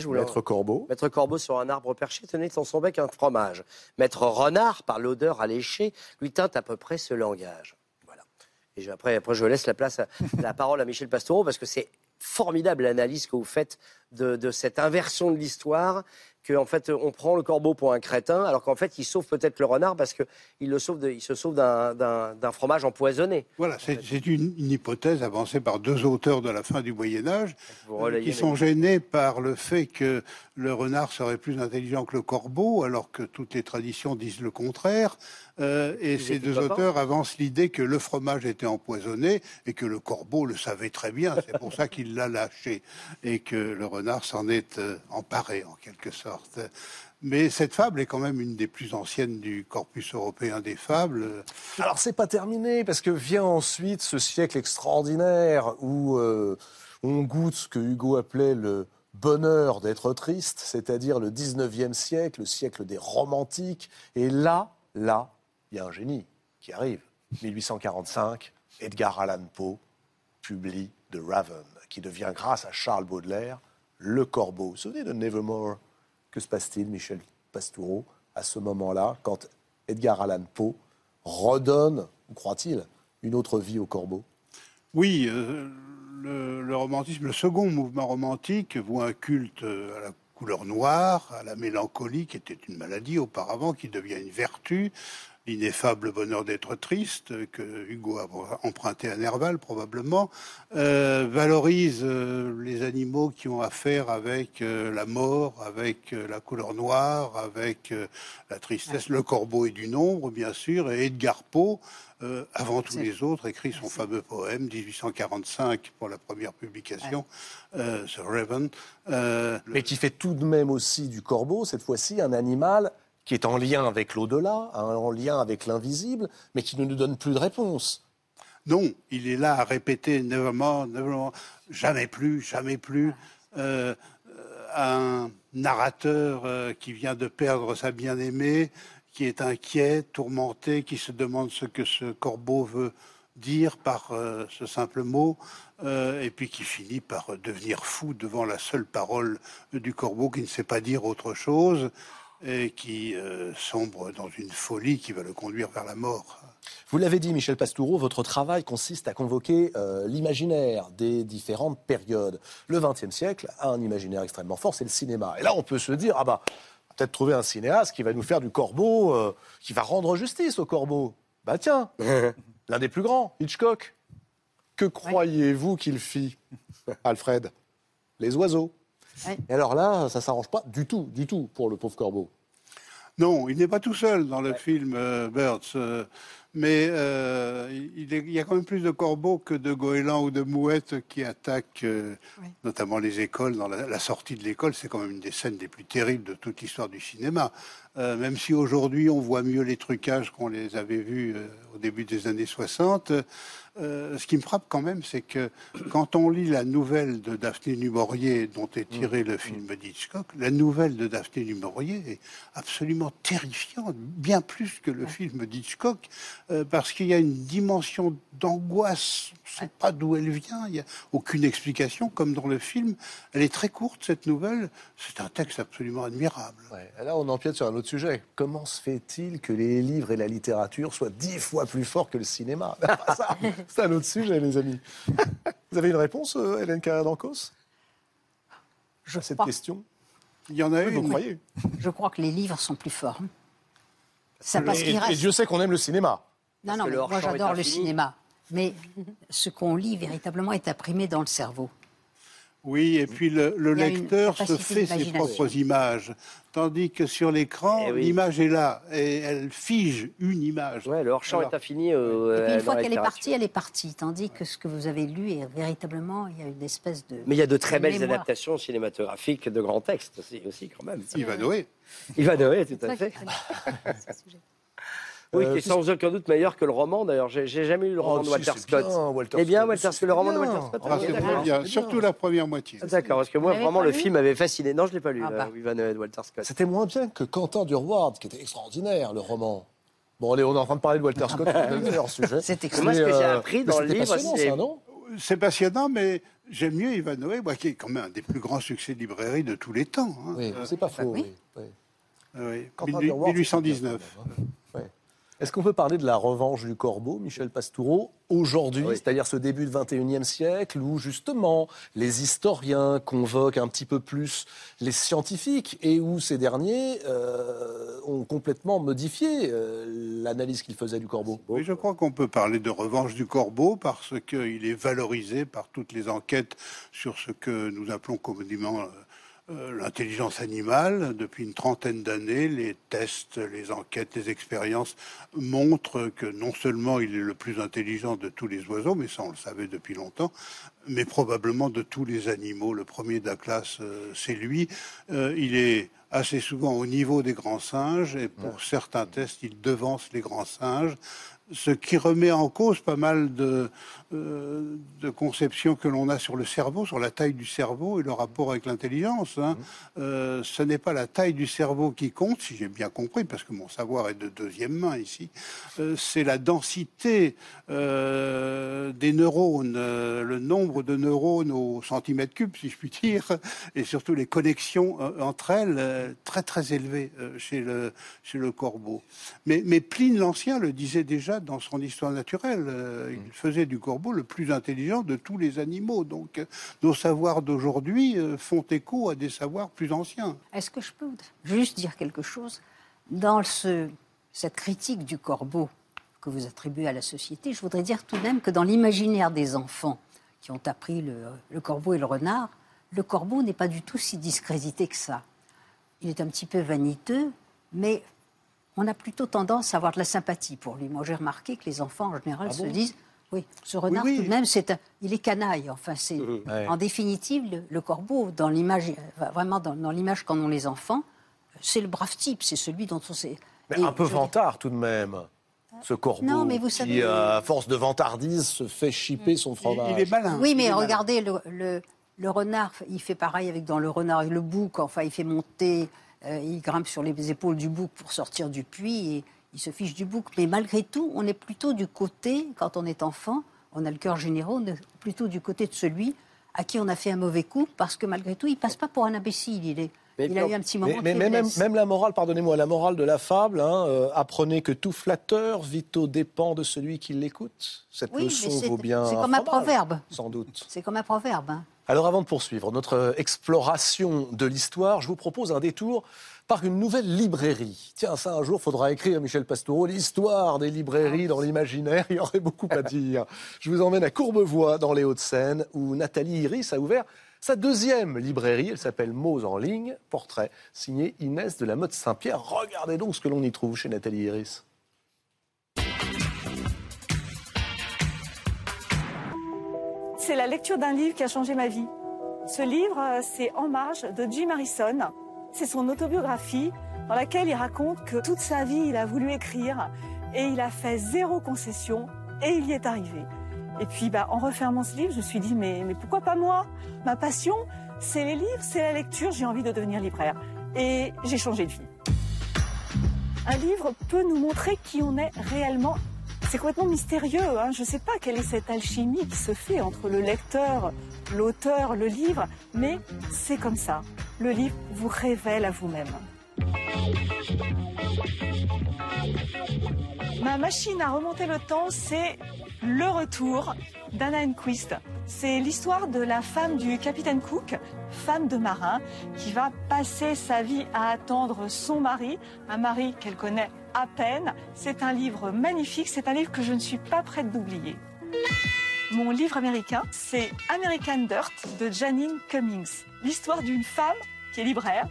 Je Maître Corbeau. Maître Corbeau sur un arbre perché tenait dans son bec un fromage. Maître Renard, par l'odeur alléchée, lui tint à peu près ce langage. Voilà. Et je- après, après, je laisse la place, à, la parole à Michel Pastoureau parce que c'est formidable l'analyse que vous faites de, de cette inversion de l'histoire, qu'en en fait on prend le corbeau pour un crétin, alors qu'en fait il sauve peut-être le renard parce qu'il le sauve de- il se sauve d'un- fromage empoisonné. Voilà, c'est une, une hypothèse avancée par deux auteurs de la fin du Moyen Âge, euh, qui sont gênés par le fait que le renard serait plus intelligent que le corbeau, alors que toutes les traditions disent le contraire. Euh, et ces deux auteurs avancent l'idée que le fromage était empoisonné et que le corbeau le savait très bien. C'est pour ça qu'il l'a lâché et que le renard s'en est euh, emparé en quelque sorte. Mais cette fable est quand même une des plus anciennes du corpus européen des fables. Alors c'est pas terminé parce que vient ensuite ce siècle extraordinaire où euh, on goûte ce que Hugo appelait le bonheur d'être triste, c'est-à-dire le 19e siècle, le siècle des romantiques. Et là, là, il y a un génie qui arrive. 1845, Edgar Allan Poe publie The Raven, qui devient grâce à Charles Baudelaire Le Corbeau. Vous vous de Nevermore? Que se passe-t-il, Michel Pastoureau, à ce moment-là, quand Edgar Allan Poe redonne, croit-il, une autre vie au corbeau? Oui, euh, le, le romantisme, le second mouvement romantique voit un culte euh, à la couleur noire, à la mélancolie, qui était une maladie auparavant, qui devient une vertu, l'ineffable bonheur d'être triste, que Hugo a emprunté à Nerval probablement, euh, valorise euh, les animaux qui ont affaire avec euh, la mort, avec euh, la couleur noire, avec euh, la tristesse. Le corbeau est du nombre, bien sûr, et Edgar Poe, euh, avant tous les autres, écrit son Merci. fameux poème 1845 pour la première publication, euh, The Raven. Euh, le- Mais qui fait tout de même aussi du corbeau, cette fois-ci, un animal qui est en lien avec l'au-delà, hein, en lien avec l'invisible, mais qui ne nous donne plus de réponse. Non, il est là à répéter nevermore, nevermore, jamais plus, jamais plus. Euh, un narrateur euh, qui vient de perdre sa bien-aimée, qui est inquiet, tourmenté, qui se demande ce que ce corbeau veut dire par euh, ce simple mot, euh, et puis qui finit par devenir fou devant la seule parole du corbeau qui ne sait pas dire autre chose et qui euh, sombre dans une folie qui va le conduire vers la mort. Vous l'avez dit, Michel Pastoureau, votre travail consiste à convoquer euh, l'imaginaire des différentes périodes. Le XXe siècle a un imaginaire extrêmement fort, c'est le cinéma. Et là, on peut se dire, ah bah, peut-être trouver un cinéaste qui va nous faire du corbeau, euh, qui va rendre justice au corbeau. Bah tiens, l'un des plus grands, Hitchcock. Que croyez-vous qu'il fit, Alfred? Les oiseaux. Ouais. Et alors là, ça s'arrange pas du tout, du tout pour le pauvre corbeau. Non, il n'est pas tout seul dans le film euh, Birds, euh, mais euh, il, est- il y a quand même plus de corbeaux que de goélands ou de mouettes qui attaquent euh, Oui. notamment les écoles. Dans la, la sortie de l'école, c'est quand même une des scènes les plus terribles de toute l'histoire du cinéma. Euh, même si aujourd'hui on voit mieux les trucages qu'on les avait vus euh, au début des années 60, euh, ce qui me frappe quand même, c'est que quand on lit la nouvelle de Daphné du Maurier dont est tiré le film d'Hitchcock, la nouvelle de Daphné du Maurier est absolument terrifiante, bien plus que le film d'Hitchcock, euh, parce qu'il y a une dimension d'angoisse, on ne sait pas d'où elle vient, il n'y a aucune explication, comme dans le film. Elle est très courte, cette nouvelle, c'est un texte absolument admirable. Ouais, Là, on empiète sur un autre sujet. Comment se fait-il que les livres et la littérature soient dix fois plus forts que le cinéma? Ça. C'est un autre sujet, les amis. Vous avez une réponse, euh, Hélène Carrère-Dancos Je à cette crois, question? Il y en a Oui, Vous une. croyez? Je crois que les livres sont plus forts. Ça parce et. Dieu sait qu'on aime le cinéma. Non, non, moi j'adore le cinéma. Mais ce qu'on lit véritablement est imprimé dans le cerveau. Oui, et puis le, Il lecteur se fait ses propres images, tandis que sur l'écran, Eh oui. l'image est là et elle fige une image. Ouais, le hors-champ est infini. euh, Et puis euh, une dans fois qu'elle est partie, elle est partie. Tandis que ce que vous avez lu est véritablement, il y a une espèce de. Mais il y a de très belles mémoire. adaptations cinématographiques de grands textes aussi, aussi quand même. Ivanhoé. Ivanhoé, tout C'est à vrai fait. qu'il fallait- ce sujet. Oui, Euh, qui est sans aucun doute meilleur que le roman. D'ailleurs, j'ai jamais lu le roman Oh, de si, Walter c'est Scott. bien, Walter Eh bien, Scott. Walter, le roman de. Walter Scott. Ah, bien, surtout la première moitié. Ah, D'accord, parce que moi, vraiment, le film m'avait fasciné. Non, je l'ai pas lu, Ah euh, bah. De Walter Scott. C'était moins bien que Quentin Durward, qui était extraordinaire, le roman. Bon, allez, on est en train de parler de Walter Scott, c'est hors sujet. C'est moi, ce que j'ai euh, appris dans le livre, passionnant, c'est- C'est passionnant, mais j'aime mieux Ivanhoé, moi, qui est quand même un des plus grands succès de librairie de tous les temps. hein. Oui, Euh, c'est pas faux. oui. oui, oui. oui. Quentin 18- Durward, c'est 1819. bien, quand même, hein. Ouais. Est-ce qu'on peut parler de la revanche du corbeau, Michel Pastoureau, aujourd'hui, Oui. c'est-à-dire ce début de 21e siècle, où justement les historiens convoquent un petit peu plus les scientifiques et où ces derniers euh, ont complètement modifié euh, l'analyse qu'ils faisaient du corbeau? Oui, je crois qu'on peut parler de revanche du corbeau parce qu'il est valorisé par toutes les enquêtes sur ce que nous appelons communément euh, l'intelligence animale. Depuis une trentaine d'années, les tests, les enquêtes, les expériences montrent que non seulement il est le plus intelligent de tous les oiseaux, mais ça on le savait depuis longtemps, mais probablement de tous les animaux. Le premier de la classe, euh, c'est lui. Euh, il est assez souvent au niveau des grands singes et pour certains tests, il devance les grands singes. ce qui remet en cause pas mal de, euh, de conceptions que l'on a sur le cerveau, sur la taille du cerveau et le rapport avec l'intelligence. Hein. Mmh. Euh, ce n'est pas la taille du cerveau qui compte, si j'ai bien compris, parce que mon savoir est de deuxième main ici. Euh, c'est la densité des neurones, le nombre de neurones au centimètre cube, si je puis dire, et surtout les connexions entre elles, très très élevées chez le, chez le corbeau. Mais, mais Pline l'Ancien le disait déjà dans son histoire naturelle. Il mm. faisait du corbeau le plus intelligent de tous les animaux. Donc euh, nos savoirs d'aujourd'hui euh, font écho à des savoirs plus anciens. Est-ce que je peux juste dire quelque chose? Dans ce, cette critique du corbeau que vous attribuez à la société, je voudrais dire tout de même que dans l'imaginaire des enfants qui ont appris le, le corbeau et le renard, le corbeau n'est pas du tout si discrédité que ça. Il est un petit peu vaniteux, mais on a plutôt tendance à avoir de la sympathie pour lui. Moi, j'ai remarqué que les enfants, en général, ah se disent oui, ce renard, tout de même, il est canaille. Enfin, c'est mmh. en définitive le, corbeau dans l'image, vraiment dans, l'image qu'en ont les enfants, c'est le brave type, c'est celui dont on sait. Mais un peu vantard tout de même. Ce corbeau non, mais vous savez, qui, à force de vantardise, se fait chipper son fromage. Il, est malin. Oui, mais regardez, le, le, renard, il fait pareil avec dans le renard et le bouc. Enfin, il fait monter euh, il grimpe sur les épaules du bouc pour sortir du puits et il se fiche du bouc. Mais malgré tout, on est plutôt du côté, quand on est enfant, on a le cœur généreux, on est plutôt du côté de celui à qui on a fait un mauvais coup, parce que malgré tout, il passe pas pour un imbécile. Il est, il a eu un petit moment. Mais, mais même, même, la morale, pardonnez-moi, la morale de la fable, hein, euh, apprenez que tout flatteur vito dépend de celui qui l'écoute. Cette leçon vaut bien. C'est comme un proverbe. Sans doute. C'est comme un proverbe. Hein. Alors avant de poursuivre notre exploration de l'histoire, je vous propose un détour par une nouvelle librairie. Tiens, ça un jour faudra écrire, Michel Pastoureau, l'histoire des librairies dans l'imaginaire, il y aurait beaucoup à dire. Je vous emmène à Courbevoie, dans les Hauts-de-Seine, où Nathalie Iris a ouvert sa deuxième librairie, elle s'appelle Mots en ligne, portrait, signé Inès de la Motte Saint-Pierre. Regardez donc ce que l'on y trouve chez Nathalie Iris. C'est la lecture d'un livre qui a changé ma vie. Ce livre, euh, c'est En marge de Jim Harrison. C'est son autobiographie dans laquelle il raconte que toute sa vie, il a voulu écrire et il a fait zéro concession et il y est arrivé. Et puis, bah, en refermant ce livre, je me suis dit, mais, mais pourquoi pas moi? Ma passion, c'est les livres, c'est la lecture, j'ai envie de devenir libraire. Et j'ai changé de vie. Un livre peut nous montrer qui on est réellement c'est complètement mystérieux. Hein. Je ne sais pas quelle est cette alchimie qui se fait entre le lecteur, l'auteur, le livre, mais c'est comme ça. Le livre vous révèle à vous-même. Ma machine à remonter le temps, c'est le retour d'Anna Enquist. C'est l'histoire de la femme du capitaine Cook, femme de marin, qui va passer sa vie à attendre son mari, un mari qu'elle connaît à peine. C'est un livre magnifique, c'est un livre que je ne suis pas prête d'oublier. Mon livre américain, c'est American Dirt de Janine Cummings. L'histoire d'une femme qui est libraire,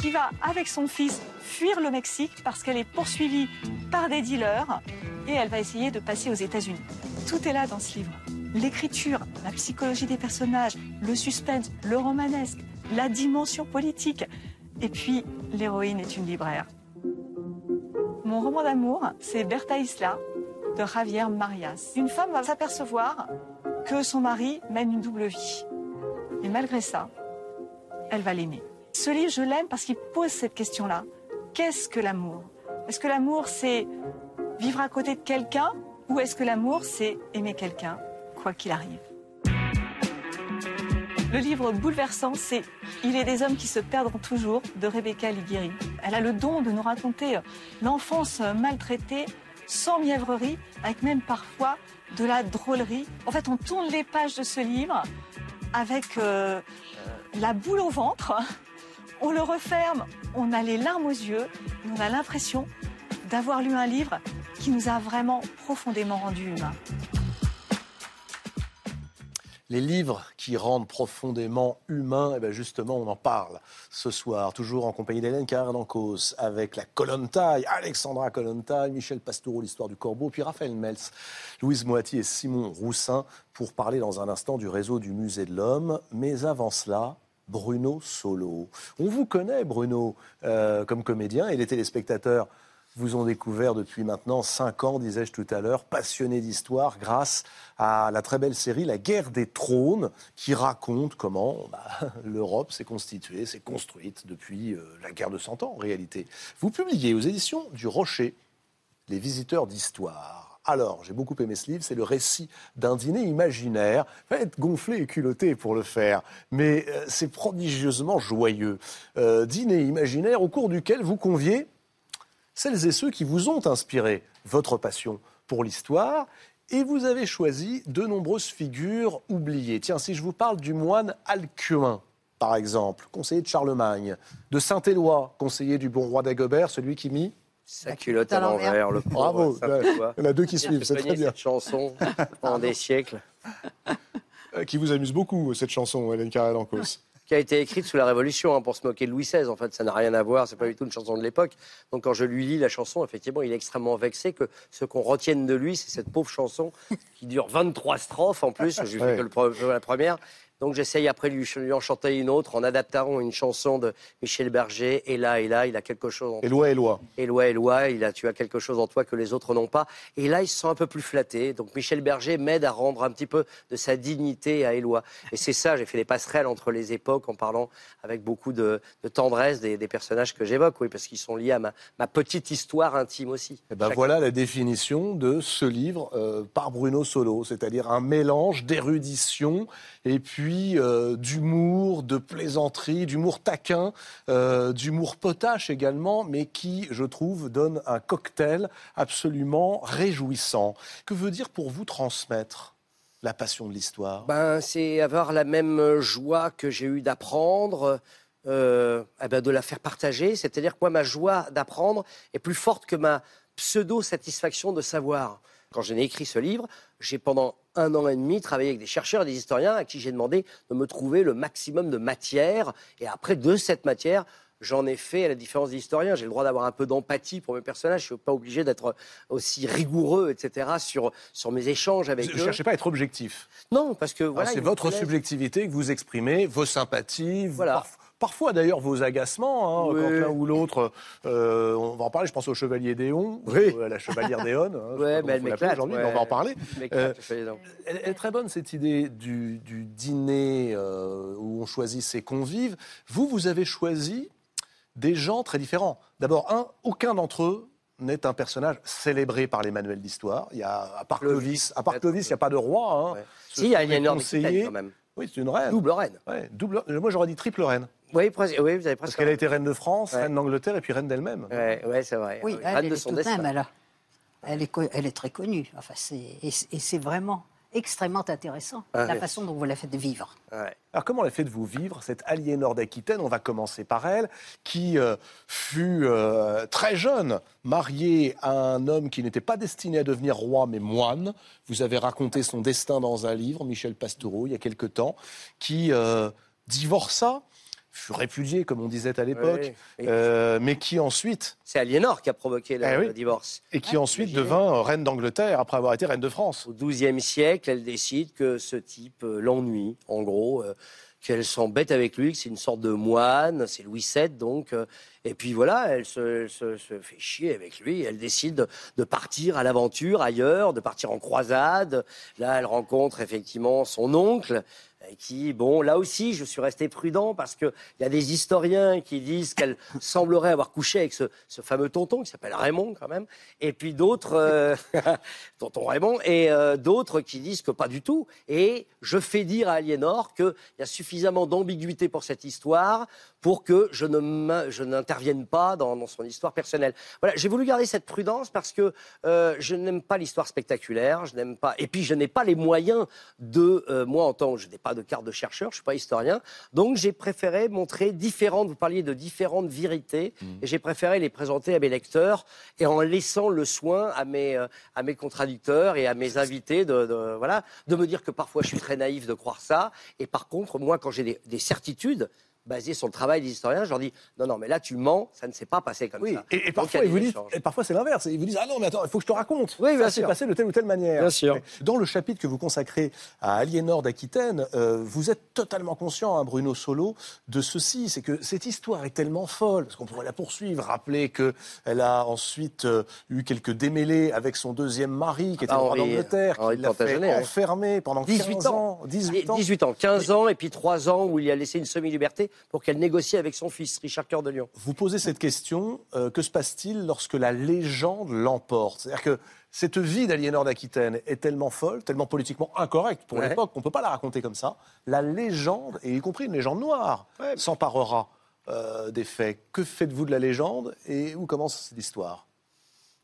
qui va avec son fils fuir le Mexique parce qu'elle est poursuivie par des dealers et elle va essayer de passer aux États-Unis. Tout est là dans ce livre. L'écriture, la psychologie des personnages, le suspense, le romanesque, la dimension politique. Et puis, l'héroïne est une libraire. Mon roman d'amour, c'est Berta Isla de Javier Marias. Une femme va s'apercevoir que son mari mène une double vie. Et malgré ça, elle va l'aimer. Ce livre, je l'aime parce qu'il pose cette question-là. Qu'est-ce que l'amour? Est-ce que l'amour, c'est vivre à côté de quelqu'un? Ou est-ce que l'amour, c'est aimer quelqu'un, quoi qu'il arrive le livre bouleversant, c'est Il est des hommes qui se perdront toujours de Rebecca Liguiri. Elle a le don de nous raconter l'enfance maltraitée, sans mièvrerie, avec même parfois de la drôlerie. En fait, on tourne les pages de ce livre avec euh, la boule au ventre. On le referme, on a les larmes aux yeux, on a l'impression d'avoir lu un livre qui nous a vraiment profondément rendus humains les livres qui rendent profondément humain, eh bien justement, on en parle ce soir, toujours en compagnie d'Hélène Carrère-Dancos, avec la colonne taille, Alexandra Colonne-Taille, Michel Pastoureau, l'histoire du corbeau, puis Raphaël Meltz, Louise Moati et Simon Roussin, pour parler dans un instant du réseau du Musée de l'Homme. Mais avant cela, Bruno Solo. On vous connaît, Bruno, euh, comme comédien, et les téléspectateurs vous ont découvert depuis maintenant cinq ans, disais-je tout à l'heure, passionnés d'histoire grâce à la très belle série La guerre des trônes, qui raconte comment bah, l'Europe s'est constituée, s'est construite depuis euh, la guerre de Cent Ans en réalité. Vous publiez aux éditions du Rocher Les visiteurs d'histoire. Alors, j'ai beaucoup aimé ce livre, c'est le récit d'un dîner imaginaire. Il faut être gonflé et culotté pour le faire, mais euh, c'est prodigieusement joyeux. Euh, dîner imaginaire au cours duquel vous conviez celles et ceux qui vous ont inspiré votre passion pour l'histoire. Et vous avez choisi de nombreuses figures oubliées. Tiens, si je vous parle du moine Alcuin, par exemple, conseiller de Charlemagne, de Saint-Éloi, conseiller du bon roi d'Agobert, celui qui mit Sa culotte à l'envers, le pauvre Bravo, Saint-Éloi. il y en a deux qui suivent, c'est très bien. cette chanson pendant des siècles, Euh, Qui vous amuse beaucoup, cette chanson, Hélène Carrel-Ancos. Qui a été écrite sous la Révolution hein, pour se moquer de Louis XVI. En fait, ça n'a rien à voir, c'est pas du tout une chanson de l'époque. Donc quand je lui lis la chanson, effectivement, il est extrêmement vexé que ce qu'on retienne de lui, c'est cette pauvre chanson qui dure 23 strophes en plus. Je lui Ouais. fais que le la première. Donc j'essaye après de lui, lui en chanter une autre en adaptant une chanson de Michel Berger. Et là, et là, il a quelque chose en Éloi, Éloi. Éloi, Éloi, il a, tu as quelque chose en toi que les autres n'ont pas. Et là, ils se sont un peu plus flattés. Donc Michel Berger m'aide à rendre un petit peu de sa dignité à Éloi. Et c'est ça, j'ai fait des passerelles entre les époques en parlant avec beaucoup de, de tendresse des, des personnages que j'évoque, oui, parce qu'ils sont liés à ma, ma petite histoire intime aussi. Eh ben Chacun. voilà la définition de ce livre euh, par Bruno Solo, c'est-à-dire un mélange d'érudition et puis euh, d'humour, de plaisanterie, d'humour taquin, euh, d'humour potache également, mais qui, je trouve, donne un cocktail absolument réjouissant. Que veut dire pour vous transmettre la passion de l'histoire? Ben, c'est avoir la même joie que j'ai eu d'apprendre, euh, eh ben, de la faire partager. C'est-à-dire que moi, ma joie d'apprendre est plus forte que ma pseudo-satisfaction de savoir. Quand j'ai écrit ce livre, j'ai pendant un an et demi travaillé avec des chercheurs et des historiens à qui j'ai demandé de me trouver le maximum de matière. Et après, de cette matière, j'en ai fait, à la différence des historiens, j'ai le droit d'avoir un peu d'empathie pour mes personnages. Je ne suis pas obligé d'être aussi rigoureux, etc., sur, sur mes échanges avec Ne eux. cherchez pas à être objectif. Non, parce que voilà. c'est votre connaissent. subjectivité que vous exprimez, vos sympathies, vous- Voilà. Parfois d'ailleurs vos agacements, hein, Oui. quand l'un ou l'autre, euh, on va en parler, je pense au chevalier Déon, Oui. ou à la chevalière Déon, hein, Ouais, aujourd'hui, ouais. on va en parler. Euh. Elle, est très bonne cette idée du, du dîner euh, où on choisit ses convives. Vous, vous avez choisi des gens très différents. D'abord, un, aucun d'entre eux n'est un personnage célébré par les manuels d'histoire. Il y a, à part Clovis, à part. Clovis, il n'y a pas de roi. hein. Ouais. Si, il y a, une ordre conseillers. quand même. Oui, c'est une reine. Double reine. Ouais, double. Moi, j'aurais dit triple reine. Oui, pres- oui, vous avez Parce presque. qu'elle a été reine de France, Ouais. reine d'Angleterre et puis reine d'elle-même. Ouais, ouais, c'est vrai. Oui, elle, reine elle de est tout même, elle, a- elle est, co- elle est très connue. Enfin, c'est- et c'est vraiment extrêmement intéressant, Ah, la oui. façon dont vous la faites vivre. Ouais. Alors, comment la faites-vous vivre cette Aliénor d'Aquitaine? On va commencer par elle, qui euh, fut euh, très jeune, mariée à un homme qui n'était pas destiné à devenir roi, mais moine. Vous avez raconté son destin dans un livre, Michel Pastoureau, il y a quelque temps, qui euh, divorça, fut répudié, comme on disait à l'époque, Oui. Euh, mais qui ensuite, C'est Aliénor qui a provoqué le, Eh oui. le divorce. et qui Ouais, ensuite devint reine d'Angleterre après avoir été reine de France. Au XIIe siècle, elle décide que ce type euh, l'ennuie, en gros, euh, qu'elle s'embête avec lui, que c'est une sorte de moine, c'est Louis VII donc. Et puis voilà, elle se, fait chier avec lui. Elle décide de, partir à l'aventure ailleurs, de partir en croisade. Là, elle rencontre effectivement son oncle. euh, Qui, bon, là aussi, je suis resté prudent parce qu'il y a des historiens qui disent qu'elle semblerait avoir couché avec ce, fameux tonton qui s'appelle Raymond quand même, et puis d'autres, euh, tonton Raymond, et euh, d'autres qui disent que pas du tout. Et je fais dire à Aliénor qu'il y a suffisamment d'ambiguïté pour cette histoire pour que je ne je pas dans, dans son histoire personnelle. Voilà, j'ai voulu garder cette prudence parce que euh, je n'aime pas l'histoire spectaculaire, je n'aime pas, et puis je n'ai pas les moyens de, euh, moi en tant que je n'ai pas de carte de chercheur, je suis pas historien, donc j'ai préféré montrer différentes, vous parliez de différentes vérités, et j'ai préféré les présenter à mes lecteurs et en laissant le soin à mes, euh, à mes contradicteurs et à mes invités de, de- voilà, de me dire que parfois je suis très naïf de croire ça, et par contre, moi quand j'ai des, des certitudes, basé sur le travail des historiens. Je leur dis non, non, mais là tu mens, ça ne s'est pas passé comme Oui, ça. et, parfois, ils vous disent, et parfois c'est l'inverse. Ils vous disent Ah non, mais attends, il faut que je te raconte. Oui, bien ça s'est passé de telle ou telle manière. Bien sûr. Dans le chapitre que vous consacrez à Aliénor d'Aquitaine, euh, vous êtes totalement conscient, hein, Bruno Solo, de ceci c'est que cette histoire est tellement folle, parce qu'on pourrait la poursuivre, rappeler qu'elle a ensuite euh, eu quelques démêlés avec son deuxième mari, qui était Ah, d'Angleterre, Henri qui l'a fait ouais. enfermer pendant 18 15 ans. 18 ans. 18 ans, 15 ans et puis 3 ans où il a laissé une semi-liberté pour qu'elle négocie avec son fils, Richard Cœur de Lion. Vous posez cette question, euh, que se passe-t-il lorsque la légende l'emporte? C'est-à-dire que cette vie d'Aliénor d'Aquitaine est tellement folle, tellement politiquement incorrecte pour Ouais. l'époque qu'on ne peut pas la raconter comme ça. La légende, et y compris une légende noire, Ouais. s'emparera euh, des faits. Que faites-vous de la légende et où commence l'histoire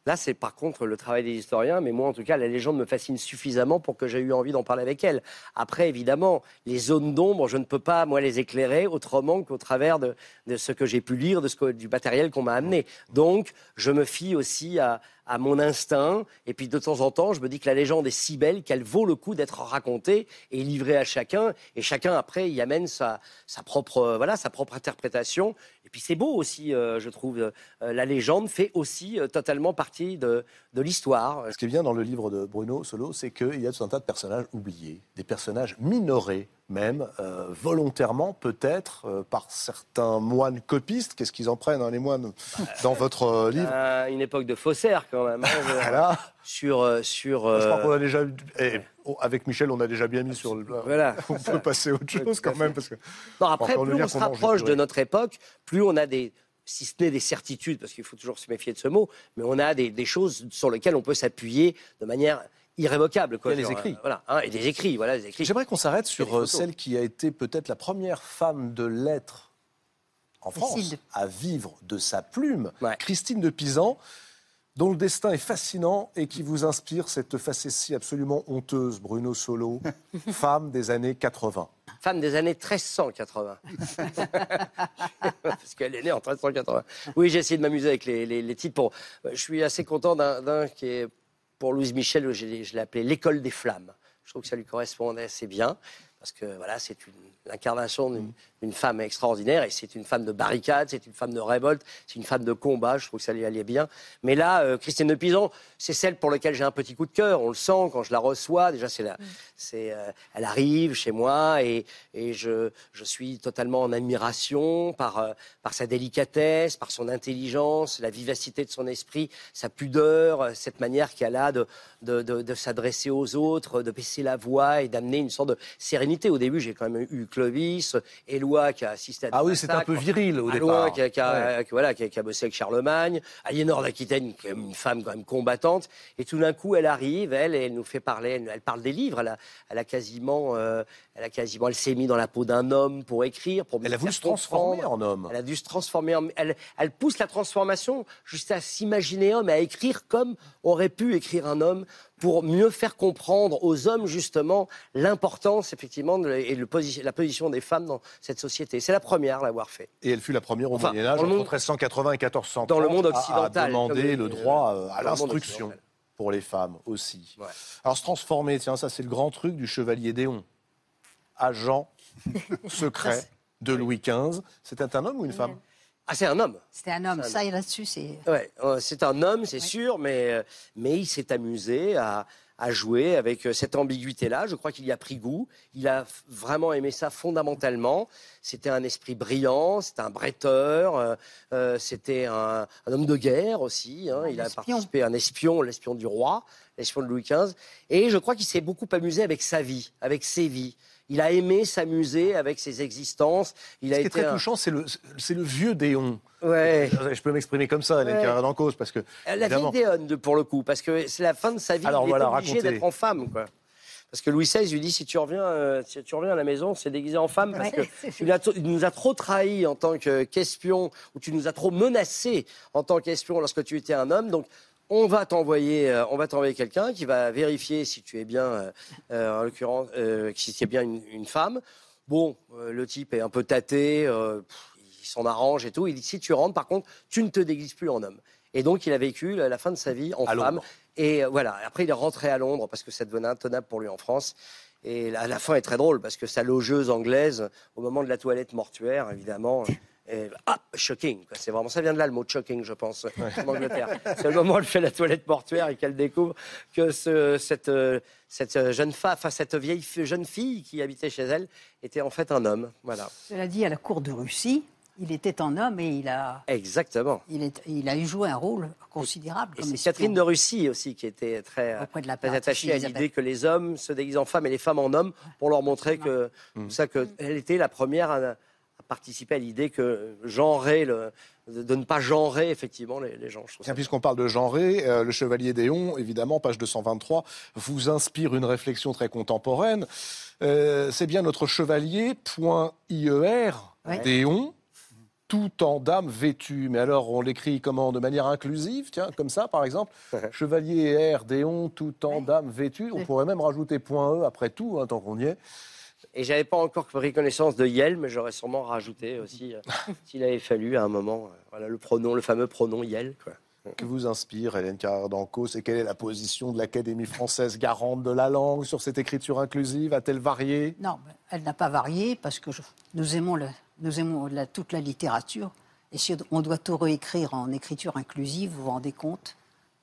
Là, c'est par contre le travail des historiens, mais moi, en tout cas, la légende me fascine suffisamment pour que j'ai eu envie d'en parler avec elle. Après, évidemment, les zones d'ombre, je ne peux pas, moi, les éclairer autrement qu'au travers de, de ce que j'ai pu lire, de ce que- du matériel qu'on m'a amené. Donc, je me fie aussi à, à mon instinct, et puis de temps en temps, je me dis que la légende est si belle qu'elle vaut le coup d'être racontée et livrée à chacun, et chacun, après, y amène sa, propre, euh, voilà, sa propre interprétation. Et puis, c'est beau aussi, euh, je trouve. Euh, la légende fait aussi totalement partie de, de l'histoire. Ce qui est bien dans le livre de Bruno Solo, c'est qu'il y a tout un tas de personnages oubliés, des personnages minorés même, euh, volontairement peut-être, euh, par certains moines copistes. Qu'est-ce qu'ils en prennent, hein, les moines, dans votre euh, livre À une époque de faussaire, quand même. hein, Voilà. sur, sur, Je crois qu'on a déjà eh, avec Michel, on a déjà bien mis sur le. Voilà. On peut passer à autre chose quand même parce que. Non, après, plus on se rapproche de notre époque, plus on a des, si ce n'est des certitudes, parce qu'il faut toujours se méfier de ce mot, mais on a des, des choses sur lesquelles on peut s'appuyer de manière irrévocable. Quoi, Il y a les Genre, écrits. euh, voilà, hein, et des écrits, voilà, des écrits. J'aimerais qu'on s'arrête sur euh, celle qui a été peut-être la première femme de lettres en France Cécile. à vivre de sa plume, Ouais. Christine de Pisan, dont le destin est fascinant et qui vous inspire cette facétie absolument honteuse, Bruno Solo, femme des années 80. Femme des années 1380. Parce qu'elle est née en 1380. Oui, j'ai essayé de m'amuser avec les, les- les titres. Pour... euh, Je suis assez content d'un qui est pour Louise Michel, je l'ai appelé l'école des flammes. Je trouve que ça lui correspondait assez bien. Parce que voilà, c'est l'incarnation d'une d'une femme extraordinaire et c'est une femme de barricade, c'est une femme de révolte, c'est une femme de combat. Je trouve que ça lui allait bien. Mais là, euh, Christine de Pisan, c'est celle pour laquelle j'ai un petit coup de cœur. On le sent quand je la reçois. Déjà, c'est la, c'est, euh, elle arrive chez moi et, et je, je suis totalement en admiration par, euh, par sa délicatesse, par son intelligence, la vivacité de son esprit, sa pudeur, cette manière qu'elle a de, de, de- de s'adresser aux autres, de baisser la voix et d'amener une sorte de sérénité. Au début, j'ai quand même eu Clovis, Éloi qui a assisté à des Ah oui, c'était un peu viril au départ. qui a, qui a- voilà, qui a, qui a bossé avec Charlemagne, Aliénor d'Aquitaine, qui est une femme quand même combattante, et tout d'un coup, elle arrive, elle, et elle nous fait parler, elle, elle parle des livres, elle a, elle a quasiment, euh, elle a quasiment, elle s'est mise dans la peau d'un homme pour écrire, pour Elle a voulu se transformer en homme. Elle a dû se transformer en. Elle, elle pousse la transformation jusqu'à s'imaginer homme, à écrire comme aurait pu écrire un homme pour mieux faire comprendre aux hommes, justement, l'importance, effectivement, de- et le posi- la position des femmes dans cette société. C'est la première à l'avoir fait. Et elle fut la première au Enfin, Moyen Âge, dans le entre monde- 1380 et 1430, dans le monde à- occidental, à demander le droit euh, à l'instruction pour les femmes aussi. Ouais. Alors se transformer, tiens, ça c'est le grand truc du chevalier Déon, agent secret de Louis XV. C'était un homme ou une femme? Ah, c'est un homme. C'était un homme. Ça, Ça, et là-dessus, c'est. Ouais, euh, c'est un homme, c'est sûr, mais, euh, mais il s'est amusé à, à jouer avec euh, cette ambiguïté-là. Je crois qu'il y a pris goût. Il a vraiment aimé ça fondamentalement. C'était un esprit brillant, c'était un bretteur, euh, euh, c'était un, un homme de guerre aussi. hein. Il a espion. participé à un espion, l'espion du roi, l'espion de Louis XV. Et je crois qu'il s'est beaucoup amusé avec sa vie, avec ses vies. Il a aimé s'amuser avec ses existences. Il Ce a qui est été très un- touchant, c'est le, vieux Déon. Ouais. Je peux m'exprimer comme ça, Hélène Ouais. En cause, parce que La évidemment, vieille Déonne, de- pour le coup, parce que c'est la fin de sa vie. Alors il voilà, est obligé d'être en femme, quoi. Parce que Louis XVI lui dit si tu reviens, euh, si tu reviens à la maison, c'est déguisé en femme parce Ouais, que tu nous a trop trahis en tant que- qu'espion ou tu nous as trop menacé en tant qu'espion lorsque tu étais un homme. Donc on va t'envoyer, euh, on va t'envoyer quelqu'un qui va vérifier si tu es bien, euh, euh, en l'occurrence, euh, si tu es bien une, une femme. Bon, le type est un peu tâté, pff, il s'en arrange et tout. Il dit si tu rentres, par contre, tu ne te déguises plus en homme. Et donc, il a vécu la la fin de sa vie en À femme. Londres. Et voilà, après, il est rentré à Londres parce que ça devenait intenable pour lui en France. Et la, la fin est très drôle parce que sa logeuse anglaise, au moment de la toilette mortuaire, évidemment. Et, ah, shocking. C'est vraiment ça vient de là le mot shocking, je pense, en Angleterre. C'est le moment où elle fait la toilette mortuaire et qu'elle découvre que ce- cette, euh, cette jeune femme, enfin cette vieille jeune fille qui habitait chez elle était en fait un homme. Voilà, Cela dit, à la cour de Russie, il était un homme et il a, exactement. il est- il a eu joué un rôle considérable. Et comme c'est. Catherine de Russie aussi qui était très, Auprès de la très princesse attachée à l'idée que les hommes se déguisent en femmes et les femmes en hommes pour leur montrer que, Mm. ça, que elle était la première à participer à l'idée que genrer le, de, ne pas genrer effectivement les, les gens. Tiens, puisqu'on parle de genré, euh, le Chevalier d'Éon, évidemment, page 223, vous inspire une réflexion très contemporaine. Euh, c'est bien notre chevalier, point IER, Ouais. d'Éon, tout en dame vêtue. Mais alors, on l'écrit comment? De manière inclusive, tiens, comme ça, par exemple. Chevalier R, Déon, tout en Ouais. dame vêtue. On Ouais. pourrait même rajouter point E après tout, hein, tant qu'on y est. Et j'avais pas encore pris connaissance de Yel, mais j'aurais sûrement rajouté aussi, euh, s'il avait fallu à un moment, euh, voilà, le pronom, le fameux pronom Yel. Quoi. Que vous inspire Hélène Carrère d'Ancos et quelle est la position de l'Académie française garante de la langue sur cette écriture inclusive? A-t-elle varié? Non, elle n'a pas varié parce que je- nous aimons, le- nous aimons la- toute la littérature. Et si on doit tout réécrire en écriture inclusive, vous vous rendez compte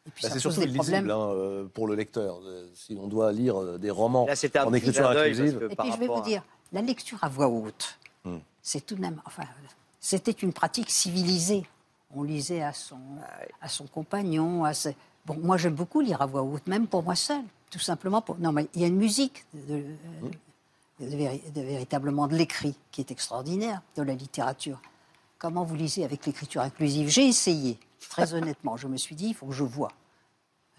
Bah, ça c'est pose surtout des illisible problèmes. hein, euh, pour le lecteur. Euh, Si on doit lire euh, des romans Là, un en écriture inclusive, Et puis je vais vous à- dire, la lecture à voix haute, Hmm. c'est tout de même, enfin, c'était une pratique civilisée. On lisait à son, à son compagnon. À ses- Bon, moi j'aime beaucoup lire à voix haute, même pour moi seul, tout simplement. Pour... Non, mais il y a une musique de, de- Hmm. de véri- de véritablement de l'écrit qui est extraordinaire, de la littérature. Comment vous lisez avec l'écriture inclusive? J'ai essayé, très honnêtement. Je me suis dit, il faut que je vois.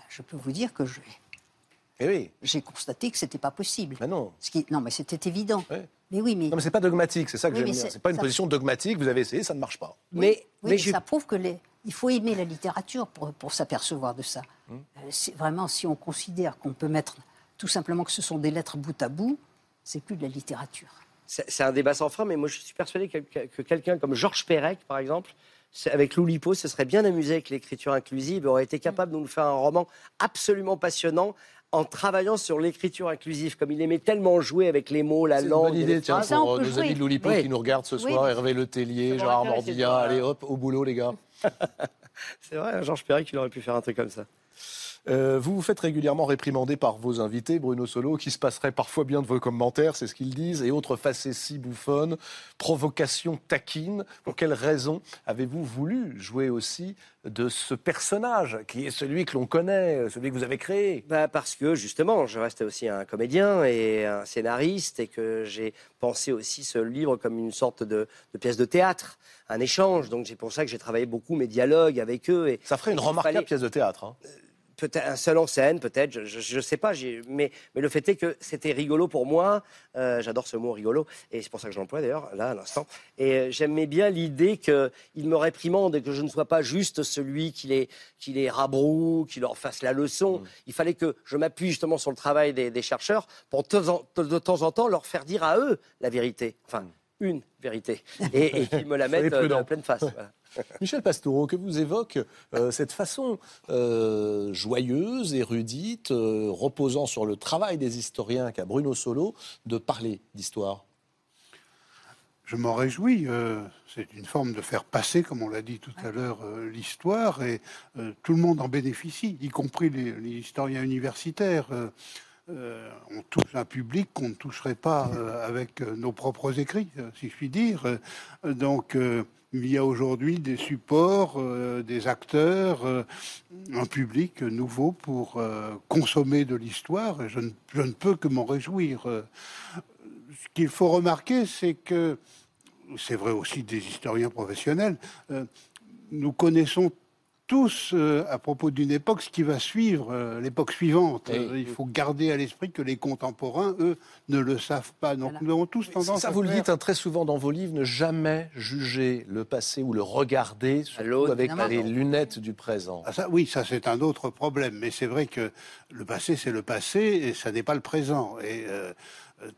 Je peux vous dire que je- Eh oui, j'ai constaté que c'était pas possible. mais non. Ce qui... Non, mais c'était évident. Ouais. Mais oui, mais, Non, mais c'est pas dogmatique, c'est ça que Oui, j'aime bien. c'est- pas une ça- position dogmatique, vous avez essayé, ça ne marche pas. Mais, oui, mais je- ça prouve que les... il faut aimer la littérature pour, pour s'apercevoir de ça. Hum. Euh, c'est Vraiment, si on considère qu'on peut mettre tout simplement que ce sont des lettres bout à bout, c'est plus de la littérature. c'est c'est un débat sans fin, mais moi je suis persuadé que, que- que quelqu'un comme Georges Perec, par exemple, avec Loulipo, se serait bien amusé avec l'écriture inclusive, aurait été capable de nous faire un roman absolument passionnant en travaillant sur l'écriture inclusive, comme il aimait tellement jouer avec les mots, la C'est une langue. bonne idée, tiens. Ça, pour euh, nos amis de l'Oulipo Oui. qui nous regardent ce soir, Hervé Letellier, Ça Gérard Mordillat, allez hop, au boulot les gars. C'est vrai, Georges Perec, il aurait pu faire un truc comme ça. Euh, vous vous faites régulièrement réprimander par vos invités, Bruno Solo, qui se passerait parfois bien de vos commentaires, c'est ce qu'ils disent, et autres facéties bouffonnes, provocations taquines. Pour quelles raisons avez-vous voulu jouer aussi de ce personnage, qui est celui que l'on connaît, celui que vous avez créé? Bah parce que justement, je reste aussi un comédien et un scénariste et que j'ai pensé aussi ce livre comme une sorte de, de pièce de théâtre, un échange. Donc c'est pour ça que j'ai travaillé beaucoup mes dialogues avec eux. Et Ça ferait une remarquable fallait- pièce de théâtre. hein. Peut-être un seul en scène, peut-être, je ne sais pas. Mais, mais le fait est que c'était rigolo pour moi. Euh, J'adore ce mot rigolo, et c'est pour ça que je l'emploie d'ailleurs, là, à l'instant. Et euh, j'aimais bien l'idée qu'il me réprimande et que je ne sois pas juste celui qui les, qui les rabroue, qui leur fasse la leçon. Mm. Il fallait que je m'appuie justement sur le travail des, des chercheurs pour de temps, en, de temps en temps leur faire dire à eux la vérité. Enfin, une vérité. Et, et qu'ils me la mettent euh, la pleine face. voilà. Michel Pastoureau, que vous évoque euh, cette façon euh, joyeuse, érudite, euh, reposant sur le travail des historiens qu'a Bruno Solo, de parler d'histoire? Je m'en réjouis. euh, c'est une forme de faire passer, comme on l'a dit tout à l'heure, euh, l'histoire, et euh, tout le monde en bénéficie, y compris les, les historiens universitaires. Euh, on touche un public qu'on ne toucherait pas euh, avec euh, nos propres écrits, si je puis dire. Donc, il y a aujourd'hui des supports, des acteurs, un public nouveau pour consommer de l'histoire, je ne, je ne peux que m'en réjouir. Ce qu'il faut remarquer, c'est que, c'est vrai aussi des historiens professionnels, nous connaissons tous, euh, à propos d'une époque, ce qui va suivre euh, l'époque suivante. Oui. Euh, il faut garder à l'esprit que les contemporains, eux, ne le savent pas. Donc Voilà. nous avons tous tendance Ça, à vous le faire- dites hein, très souvent dans vos livres, ne jamais juger le passé ou le regarder surtout avec les lunettes du présent. Ah, ça, oui, ça c'est un autre problème, mais c'est vrai que le passé c'est le passé et ça n'est pas le présent. Et euh,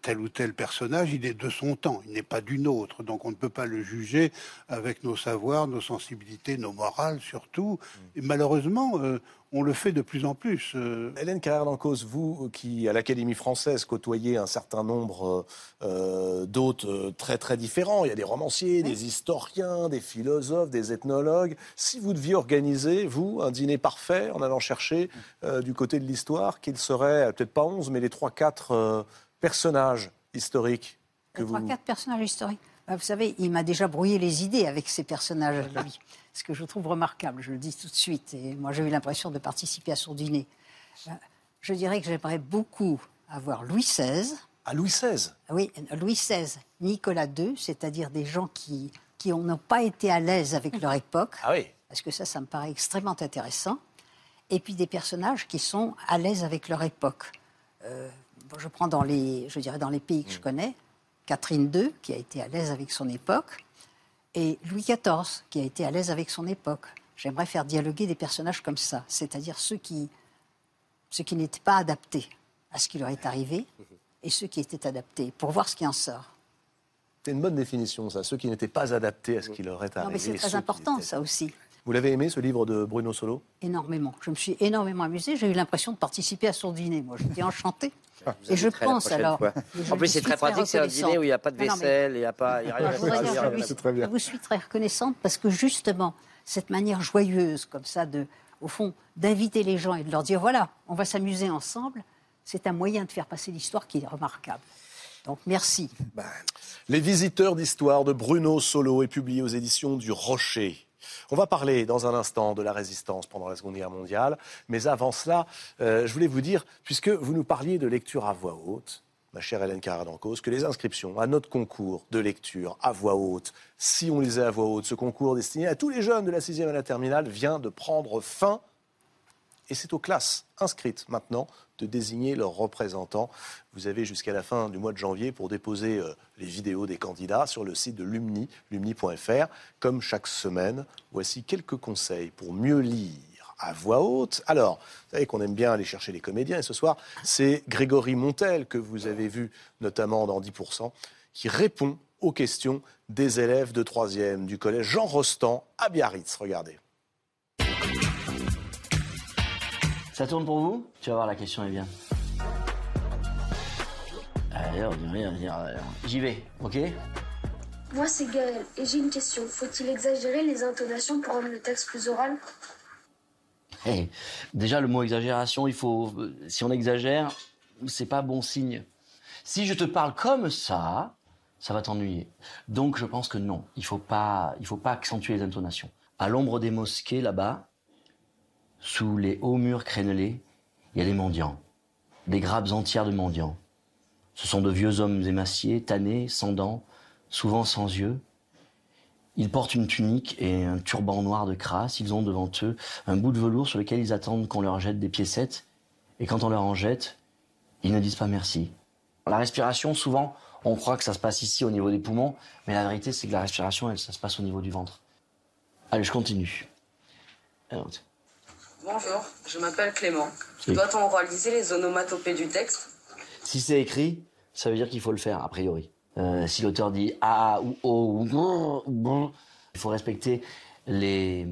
tel ou tel personnage, il est de son temps, il n'est pas d'une autre. Donc on ne peut pas le juger avec nos savoirs, nos sensibilités, nos morales surtout. Et malheureusement, euh, on le fait de plus en plus. Euh, Hélène carrère dancos vous qui, à l'Académie française, côtoyez un certain nombre euh, euh, très très différents, il y a des romanciers, des historiens, des philosophes, des ethnologues. Si vous deviez organiser, vous, un dîner parfait en allant chercher euh, du côté de l'histoire, qu'il serait, euh, peut-être pas 11, mais les 3-4 euh, personnages historiques que Trois, vous... quatre personnages historiques. Bah, Vous savez, il m'a déjà brouillé les idées avec ces personnages, lui. Ce que je trouve remarquable, je le dis tout de suite. Et moi, j'ai eu l'impression de participer à son dîner. Euh, Je dirais que j'aimerais beaucoup avoir Louis XVI. À Louis XVI Ah Oui, Louis XVI, Nicolas II, c'est-à-dire des gens qui, qui ont- n'ont pas été à l'aise avec leur époque. Ah oui Parce que ça, ça me paraît extrêmement intéressant. Et puis des personnages qui sont à l'aise avec leur époque. Euh, je prends dans les, je dirais dans les pays que je connais, Catherine II, qui a été à l'aise avec son époque, et Louis XIV, qui a été à l'aise avec son époque. J'aimerais faire dialoguer des personnages comme ça, c'est-à-dire ceux qui, ceux qui n'étaient pas adaptés à ce qui leur est arrivé et ceux qui étaient adaptés, pour voir ce qui en sort. C'est une bonne définition, ça. Ceux qui n'étaient pas adaptés à ce qui leur est arrivé. Non, mais c'est très important, étaient. ça aussi. Vous l'avez aimé, ce livre de Bruno Solo? Énormément. Je me suis énormément amusée. J'ai eu l'impression de participer à son dîner. Moi, j'étais enchantée. Vous Et je pense alors. je En plus, c'est très pratique, c'est un dîner où il n'y a pas de mais- vaisselle, il n'y a pas, il y a rien à je dire, faire. je lui- c'est très bien. Je vous suis très reconnaissante parce que justement, cette manière joyeuse, comme ça, de, au fond, d'inviter les gens et de leur dire voilà, on va s'amuser ensemble, c'est un moyen de faire passer l'histoire qui est remarquable. Donc, merci. Les visiteurs d'histoire de Bruno Solo est publié aux éditions du Rocher. On va parler dans un instant de la résistance pendant la Seconde Guerre mondiale. Mais avant cela, euh, je voulais vous dire, puisque vous nous parliez de lecture à voix haute, ma chère Hélène Carrère-Dancos, que les inscriptions à notre concours de lecture à voix haute, si on lisait à voix haute, ce concours destiné à tous les jeunes de la 6e à la terminale, vient de prendre fin. Et c'est aux classes inscrites maintenant de désigner leurs représentants. Vous avez jusqu'à la fin du mois de janvier pour déposer euh, les vidéos des candidats sur le site de l'UMNI, lumni.fr. Comme chaque semaine, voici quelques conseils pour mieux lire à voix haute. Alors, vous savez qu'on aime bien aller chercher les comédiens, et ce soir, c'est Grégory Montel, que vous avez vu notamment dans 10%, qui répond aux questions des élèves de 3e du collège Jean Rostand à Biarritz. Regardez. Ça tourne pour vous? Tu vas voir, la question est bien. Allez, on on. J'y vais, ok? Moi, c'est Gaël, et j'ai une question. Faut-il exagérer les intonations pour rendre le texte plus oral? Eh, Déjà, le mot exagération, il faut. Si on exagère, c'est pas bon signe. Si je te parle comme ça, ça va t'ennuyer. Donc, je pense que non, il faut pas, il faut pas accentuer les intonations. À l'ombre des mosquées, là-bas, sous les hauts murs crénelés, il y a des mendiants, des grappes entières de mendiants. Ce sont de vieux hommes émaciés, tannés, sans dents, souvent sans yeux. Ils portent une tunique et un turban noir de crasse. Ils ont devant eux un bout de velours sur lequel ils attendent qu'on leur jette des piécettes. Et quand on leur en jette, ils ne disent pas merci. La respiration, souvent, on croit que ça se passe ici au niveau des poumons, mais la vérité, c'est que la respiration, elle, ça se passe au niveau du ventre. Allez, je continue. Bonjour, je m'appelle Clément. Oui. Doit-on oraliser les onomatopées du texte? Si c'est écrit, ça veut dire qu'il faut le faire, a priori. Euh, si l'auteur dit ah ou oh ou brr, brr, il faut respecter les,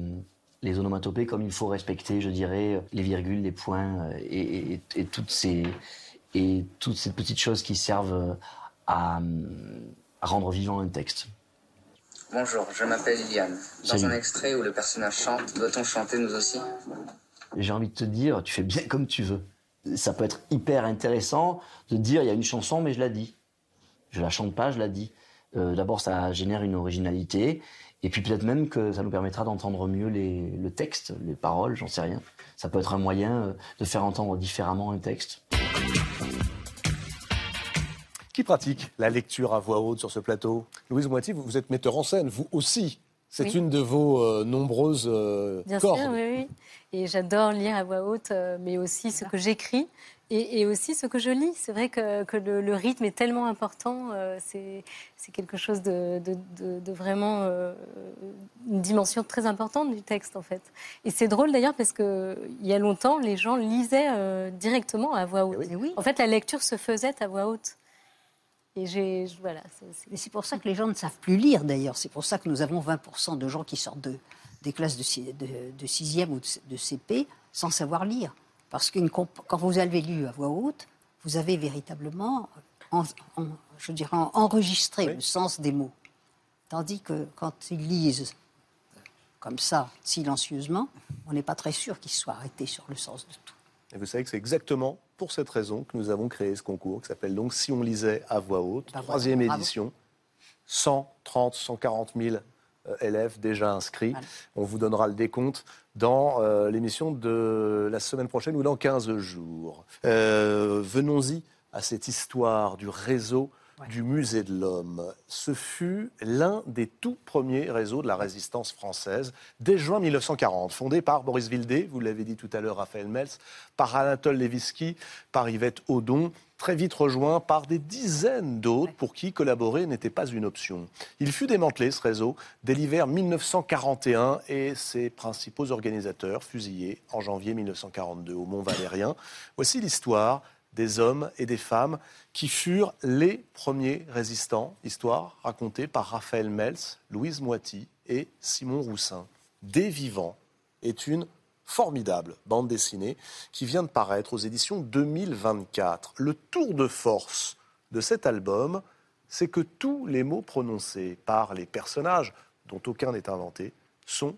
les onomatopées comme il faut respecter, je dirais, les virgules, les points euh, et, et- et toutes ces et toutes ces petites choses qui servent à, à rendre vivant un texte. Bonjour, je m'appelle Liliane. Dans Salut. un extrait où le personnage chante, doit-on chanter nous aussi? J'ai envie de te dire, tu fais bien comme tu veux. Ça peut être hyper intéressant de dire, il y a une chanson, mais je la dis. Je la chante pas, je la dis. Euh, D'abord, ça génère une originalité, et puis peut-être même que ça nous permettra d'entendre mieux les, le texte, les paroles, j'en sais rien. Ça peut être un moyen euh, de faire entendre différemment un texte. Qui pratique la lecture à voix haute sur ce plateau? Louise Moiti, vous, vous êtes metteur en scène, vous aussi. C'est Oui. une de vos euh, nombreuses euh, Bien cordes. sûr, oui, oui. Et j'adore lire à voix haute, euh, mais aussi ce que j'écris et, et aussi ce que je lis. C'est vrai que, que le, le rythme est tellement important. euh, c'est quelque chose de, de- de- de vraiment une dimension très importante du texte, en fait. Et c'est drôle d'ailleurs parce que il y a longtemps, les gens lisaient directement à voix haute. Oui. En fait, la lecture se faisait à voix haute. Et j'ai, voilà. c'est- pour ça que les gens ne savent plus lire d'ailleurs. C'est pour ça que nous avons 20% de gens qui sortent de, des classes de, de, de 6e ou de, de CP sans savoir lire. Parce que quand vous avez lu à voix haute, vous avez véritablement, en- en- je dirais, en- enregistré Oui. le sens des mots. Tandis que quand ils lisent comme ça, silencieusement, on n'est pas très sûr qu'ils soient arrêtés sur le sens de tout. Et vous savez que c'est exactement pour cette raison que nous avons créé ce concours qui s'appelle donc Si on lisait à voix haute, Bah voilà, troisième édition. 130, 140 000 euh, élèves déjà inscrits. Voilà. On vous donnera le décompte dans euh, l'émission de la semaine prochaine ou dans 15 jours. Euh, Venons-y à cette histoire du réseau Ouais. du Musée de l'Homme. Ce fut l'un des tout premiers réseaux de la résistance française dès juin 1940, fondé par Boris Vildé, vous l'avez dit tout à l'heure, Raphaël Mels, par Anatole Levitsky, par Yvette Audon, très vite rejoint par des dizaines d'autres pour qui collaborer n'était pas une option. Il fut démantelé, ce réseau, dès l'hiver 1941 et ses principaux organisateurs fusillés en janvier 1942 au Mont Valérien. Voici l'histoire des hommes et des femmes qui furent les premiers résistants, histoire racontée par Raphaël Mels, Louise Moiti et Simon Roussin. Des vivants est une formidable bande dessinée qui vient de paraître aux éditions 2024. Le tour de force de cet album, c'est que tous les mots prononcés par les personnages, dont aucun n'est inventé, sont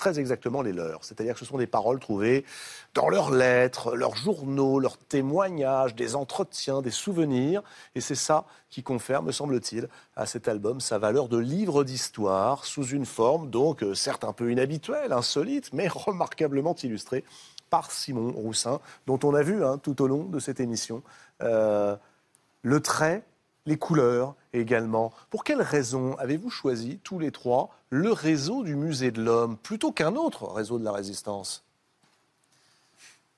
très exactement les leurs. C'est-à-dire que ce sont des paroles trouvées dans leurs lettres, leurs journaux, leurs témoignages, des entretiens, des souvenirs. Et c'est ça qui confère, me semble-t-il, à cet album sa valeur de livre d'histoire sous une forme donc euh, certes un peu inhabituelle, insolite, mais remarquablement illustrée par Simon Roussin, dont on a vu hein, tout au long de cette émission euh, le trait, les couleurs également. Pour quelles raisons avez-vous choisi tous les trois le réseau du Musée de l'Homme plutôt qu'un autre réseau de la Résistance?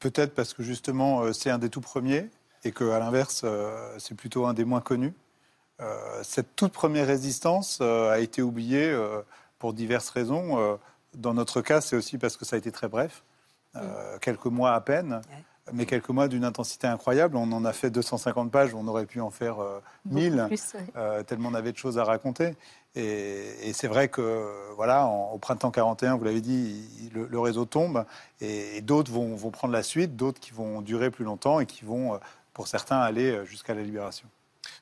Peut-être parce que justement, euh, c'est un des tout premiers et qu'à l'inverse, euh, c'est plutôt un des moins connus. Euh, cette toute première résistance a été oubliée pour diverses raisons. Dans notre cas, c'est aussi parce que ça a été très bref, quelques mois à peine, mais quelques mois d'une intensité incroyable. On en a fait 250 pages, on aurait pu en faire euh, 1000 Beaucoup plus, ouais. euh, tellement on avait de choses à raconter. Et, et c'est vrai que, voilà, en- au printemps 41, vous l'avez dit, il- le, le réseau tombe, et, et d'autres vont, vont prendre la suite, d'autres qui vont durer plus longtemps et qui vont, euh, pour certains, aller euh, jusqu'à la libération.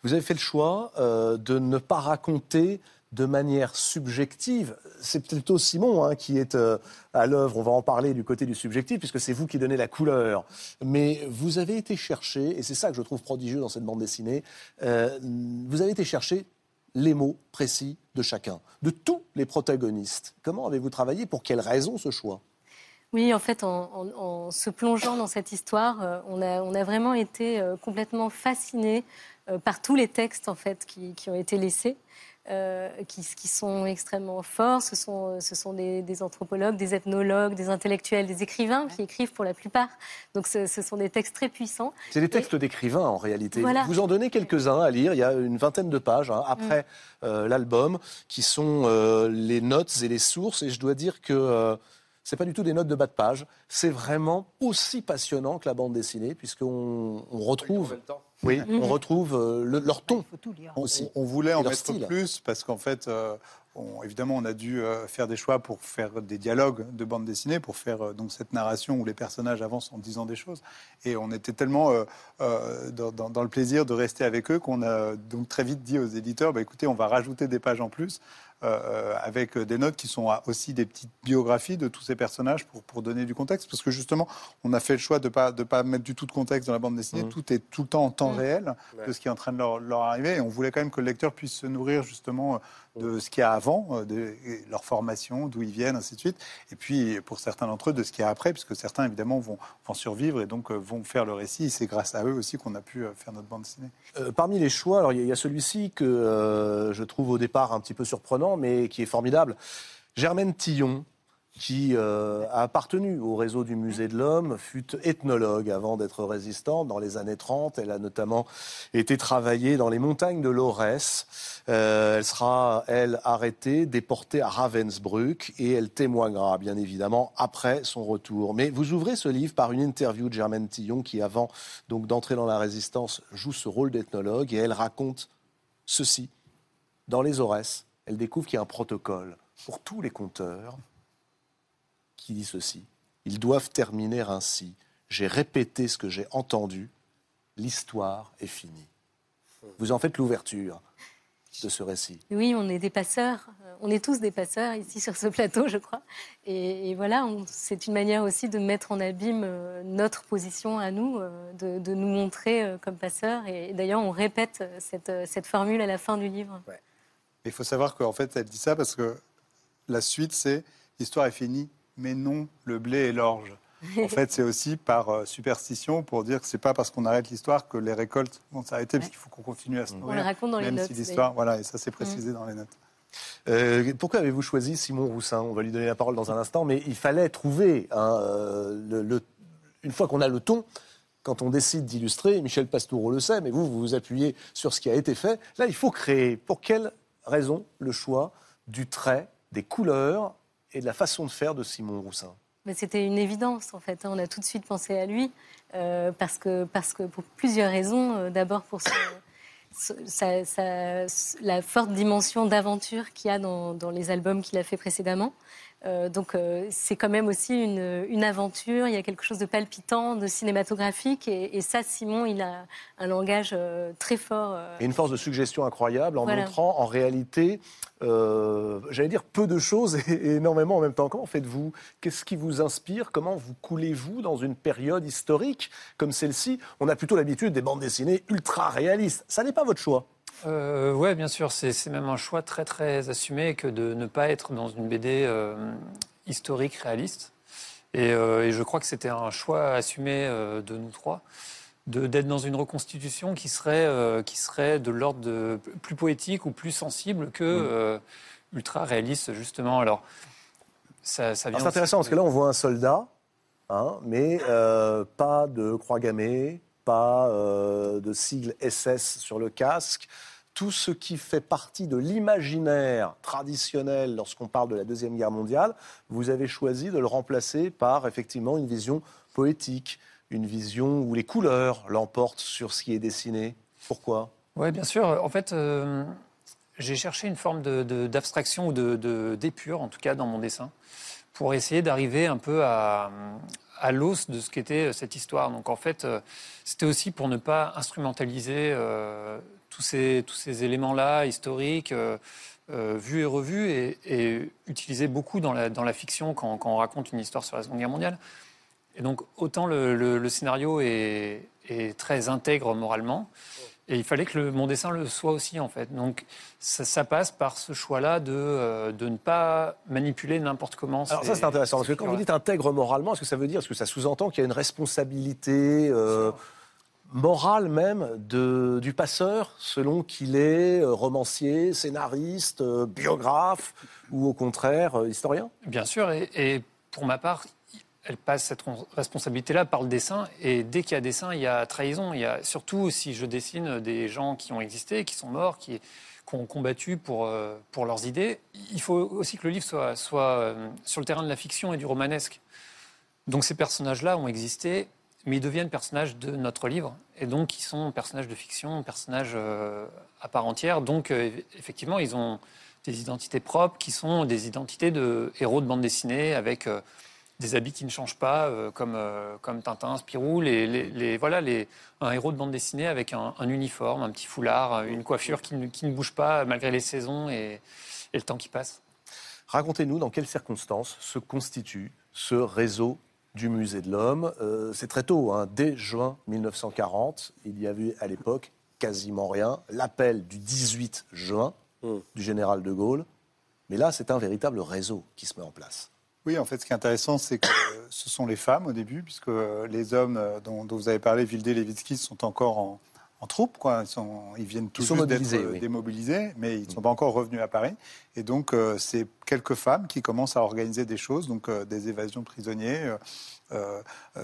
Vous avez fait le choix euh, de ne pas raconter de manière subjective. C'est plutôt Simon hein, qui est euh, à l'œuvre, on va en parler du côté du subjectif, puisque c'est vous qui donnez la couleur. Mais vous avez été chercher, et c'est ça que je trouve prodigieux dans cette bande dessinée, euh, vous avez été chercher les mots précis de chacun, de tous les protagonistes. Comment avez-vous travaillé? Pour quelles raisons ce choix? Oui, en fait, en, se plongeant dans cette histoire, euh, on, a, vraiment été complètement fascinés euh, par tous les textes en fait qui, ont été laissés, qui, qui sont extrêmement forts. Ce sont, ce sont des, des anthropologues, des ethnologues, des intellectuels, des écrivains qui écrivent pour la plupart. Donc, ce, ce sont des textes très puissants. C'est des textes d'écrivains en réalité. Voilà. Vous en donnez quelques-uns à lire. Il y a une vingtaine de pages hein, après euh, l'album qui sont euh, les notes et les sources. Et je dois dire que euh, c'est pas du tout des notes de bas de page. C'est vraiment aussi passionnant que la bande dessinée puisqu'on on retrouve, oui, on retrouve euh, le- leur ton. Aussi. On voulait en mettre style. plus parce qu'en fait, euh, on- évidemment, on a dû euh, faire des choix pour faire des dialogues de bande dessinée, pour faire euh, donc cette narration où les personnages avancent en disant des choses. Et on était tellement euh, euh, dans, dans- dans le plaisir de rester avec eux qu'on a donc très vite dit aux éditeurs bah, écoutez, on va rajouter des pages en plus. Euh, avec des notes qui sont aussi des petites biographies de tous ces personnages pour, pour donner du contexte. Parce que justement, on a fait le choix de ne pas, de pas mettre du tout de contexte dans la bande dessinée. Mhm. Tout est tout le temps en temps Mhm. réel de ce qui est en train de leur, leur arriver. Et on voulait quand même que le lecteur puisse se nourrir justement de ce qu'il y a avant, euh, de leur formation, d'où ils viennent, ainsi de suite. Et puis, pour certains d'entre eux, de ce qu'il y a après, puisque certains, évidemment, vont, survivre et donc euh, vont faire le récit. C'est grâce à eux aussi qu'on a pu euh, faire notre bande dessinée. Parmi les choix, alors il y a- celui-ci que je trouve au départ un petit peu surprenant, mais qui est formidable. Germaine Tillon, qui euh, a appartenu au réseau du Musée de l'Homme, fut ethnologue avant d'être résistante dans les années 30. Elle a notamment été travaillée dans les montagnes de l'Aurès. Euh, elle sera, elle, arrêtée, déportée à Ravensbrück et elle témoignera, bien évidemment, après son retour. Mais vous ouvrez ce livre par une interview de Germaine Tillon qui, avant donc d'entrer dans la résistance, joue ce rôle d'ethnologue et elle raconte ceci. Dans les Aurès, elle découvre qu'il y a un protocole pour tous les compteurs qui dit ceci. Ils doivent terminer ainsi. J'ai répété ce que j'ai entendu. L'histoire est finie. Vous en faites l'ouverture de ce récit. Oui, on est des passeurs. On est tous des passeurs ici sur ce plateau, je crois. Et, et voilà, c'est une manière aussi de mettre en abîme euh, notre position à nous, euh, de, de nous montrer euh, comme passeurs. Et d'ailleurs, on répète cette, cette formule à la fin du livre. Il faut savoir qu'en fait, elle dit ça parce que la suite, c'est l'histoire est finie, mais non le blé et l'orge. En fait, c'est aussi par euh, superstition pour dire que c'est pas parce qu'on arrête l'histoire que les récoltes vont s'arrêter, parce qu'il faut qu'on continue à se On nourrir. le raconte dans les même notes, si l'histoire, voilà, et ça c'est Mm. précisé dans les notes. Euh, pourquoi avez-vous choisi Simon Roussin? On va lui donner la parole dans un instant, mais il fallait trouver hein, euh, le, le- une fois qu'on a le ton. Quand on décide d'illustrer, Michel Pastoureau le sait, mais vous, vous vous appuyez sur ce qui a été fait. Là, il faut créer. Pour quelle raison le choix du trait, des couleurs et de la façon de faire de Simon Roussin c'était une évidence, en fait. hein. On a tout de suite pensé à lui, euh, parce, que, parce que pour plusieurs raisons. Euh, D'abord, pour la forte dimension d'aventure qu'il y a dans, dans les albums qu'il a fait précédemment. Euh, donc, euh, c'est quand même aussi une, une aventure. Il y a quelque chose de palpitant, de cinématographique. Et, et ça, Simon, il a un langage euh, très fort. Et une force de suggestion incroyable en Voilà. montrant en réalité, euh, j'allais dire, peu de choses et, et énormément en même temps. Comment faites-vous? Qu'est-ce qui vous inspire? Comment vous coulez-vous dans une période historique comme celle-ci? On a plutôt l'habitude des bandes dessinées ultra réalistes. Ça n'est pas votre choix. Euh, ouais, bien sûr, c'est même un choix très très assumé que de ne pas être dans une BD euh, historique réaliste. Et, euh, et je crois que c'était un choix assumé euh, de nous trois, d'être dans une reconstitution qui serait, qui serait de l'ordre plus poétique ou plus sensible que euh, ultra réaliste justement. Alors ça, ça vient. Alors, C'est intéressant parce que là, on voit un soldat, hein, mais pas de croix gammée, pas euh, de sigle SS sur le casque. Tout ce qui fait partie de l'imaginaire traditionnel lorsqu'on parle de la Deuxième Guerre mondiale, vous avez choisi de le remplacer par effectivement une vision poétique, une vision où les couleurs l'emportent sur ce qui est dessiné. Pourquoi? Oui, bien sûr. En fait, euh, j'ai cherché une forme d'abstraction ou d'épure, en tout cas dans mon dessin, pour essayer d'arriver un peu à, l'os de ce qu'était cette histoire. Donc en fait, euh, c'était aussi pour ne pas instrumentaliser euh, tous ces, tous ces éléments-là historiques. euh, euh, vus et revus et, et utilisés beaucoup dans la, dans la fiction quand, quand on raconte une histoire sur la Seconde Guerre mondiale. Et donc, autant le, le- le scénario est, est très intègre moralement, et il fallait que le- mon dessin le soit aussi, en fait. Donc, ça, ça passe par ce choix-là de, euh, de ne pas manipuler n'importe comment. Alors ça c'est intéressant parce que quand vous dites intègre moralement, est-ce que ça veut dire, est-ce que ça sous-entend qu'il y a une responsabilité euh, morale même du passeur selon qu'il est euh, romancier, scénariste, euh, biographe ou au contraire euh, historien Bien sûr, et, pour ma part, elle passe cette responsabilité-là par le dessin. Et dès qu'il y a dessin, il y a trahison. Il y a surtout si je dessine des gens qui ont existé, qui sont morts, qui, ont combattu pour, leurs idées. Il faut aussi que le livre soit, sur le terrain de la fiction et du romanesque. Donc ces personnages-là ont existé, mais ils deviennent personnages de notre livre, et donc ils sont personnages de fiction, personnages euh, à part entière. Donc euh, effectivement, ils ont des identités propres qui sont des identités de héros de bande dessinée avec euh, des habits qui ne changent pas, comme, comme Tintin, Spirou, les, voilà, les, un héros de bande dessinée avec un, un uniforme, un petit foulard, une coiffure qui ne, bouge pas malgré les saisons et le temps qui passe. Racontez-nous dans quelles circonstances se constitue ce réseau du Musée de l'Homme. Euh, c'est très tôt, hein, dès juin 1940, il y avait à l'époque quasiment rien. L'appel du 18 juin du général de Gaulle. Mais là, c'est un véritable réseau qui se met en place. Oui, en fait, ce qui est intéressant, c'est que ce sont les femmes au début, puisque les hommes euh, dont, dont vous avez parlé, Vildé, Levitsky, sont encore en, en troupe. Quoi. Ils, sont, ils viennent juste d'être euh, oui. démobilisés, mais ils ne sont pas encore revenus à Paris. Et donc, euh, c'est quelques femmes qui commencent à organiser des choses, donc euh, des évasions de prisonniers, euh,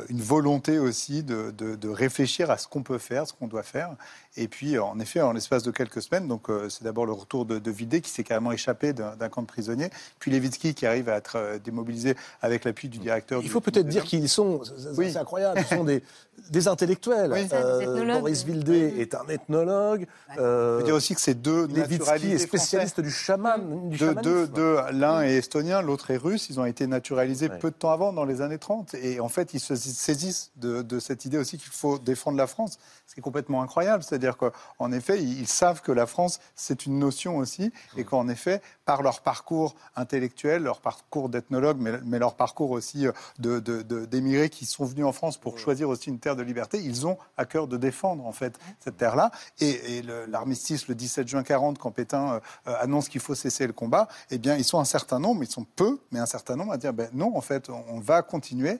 une volonté aussi de, de- de réfléchir à ce qu'on peut faire, ce qu'on doit faire. Et puis, euh, en effet, en l'espace de quelques semaines, donc euh, c'est d'abord le retour de, de Vildé qui s'est carrément échappé d'un camp de prisonniers, puis Levitsky qui arrive à être euh, démobilisé avec l'appui du directeur. Il du- faut peut-être dire de qui ils sont. C'est- c'est Oui. c'est incroyable. Ce sont des, des intellectuels. Oui. Ethnologues. Boris Vildé est un ethnologue. Je euh, veux dire aussi que c'est deux Levitsky est spécialiste du chaman. Du Deux, deux, l'un est estonien, l'autre est russe. Ils ont été naturalisés Ouais. peu de temps avant, dans les années 30. Et en fait, ils se saisissent de, de cette idée aussi qu'il faut défendre la France, ce qui est complètement incroyable. C'est-à-dire qu'en effet, ils, ils savent que la France, c'est une notion aussi, et qu'en effet, par leur parcours intellectuel, leur parcours d'ethnologue, mais, mais leur parcours aussi euh, de- de- de- d'émigrés qui sont venus en France pour choisir aussi une terre de liberté, ils ont à cœur de défendre en fait cette terre-là. Et, et l'armistice le 17 juin 40, quand Pétain euh, euh, annonce qu'il faut cesser le combat, eh bien, ils sont un certain nombre, ils sont peu, mais un certain nombre à dire ben non, en fait, on, on va continuer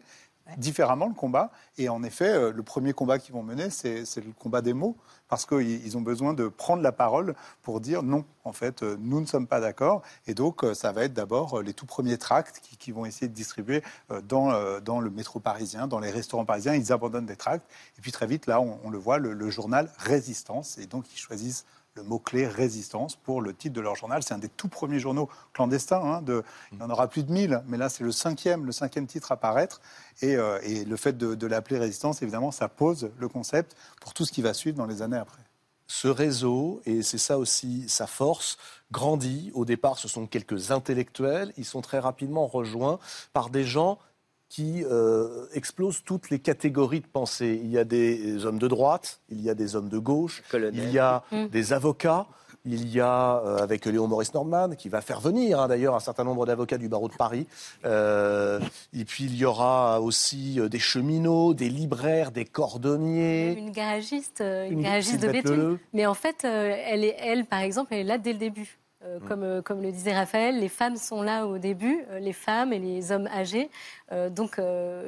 différemment le combat. Et en effet, euh, le premier combat qu'ils vont mener, c'est le combat des mots, parce qu'ils ils ont besoin de prendre la parole pour dire non, en fait, euh, nous ne sommes pas d'accord. Et donc, euh, ça va être d'abord les tout premiers tracts qui, vont essayer de distribuer dans, dans le métro parisien, dans les restaurants parisiens. Ils abandonnent des tracts. Et puis très vite, là, on, le voit, le journal Résistance. Et donc, ils choisissent le mot-clé résistance pour le titre de leur journal. C'est un des tout premiers journaux clandestins. hein, il y en aura plus de 1000, mais là, c'est le cinquième, le cinquième titre à paraître. Et, euh, le fait de l'appeler résistance, évidemment, ça pose le concept pour tout ce qui va suivre dans les années après. ce réseau, et c'est ça aussi sa force, grandit. Au départ, ce sont quelques intellectuels. Ils sont très rapidement rejoints par des gens qui euh, explosent toutes les catégories de pensée. Il y a des hommes de droite, il y a des hommes de gauche, Colonel. il y a Mm. des avocats. Il y a, euh, avec Léon Maurice Nordman, qui va faire venir hein, d'ailleurs un certain nombre d'avocats du barreau de Paris. Euh, et puis il y aura aussi euh, des cheminots, des libraires, des cordonniers. Une garagiste, euh, une, Une- garagiste de. Leleu. Mais en fait, euh, elle, est, elle, par exemple, elle est là dès le début. Euh, comme, euh, comme le disait Raphaël, les femmes sont là au début, euh, les femmes et les hommes âgés. Euh, donc,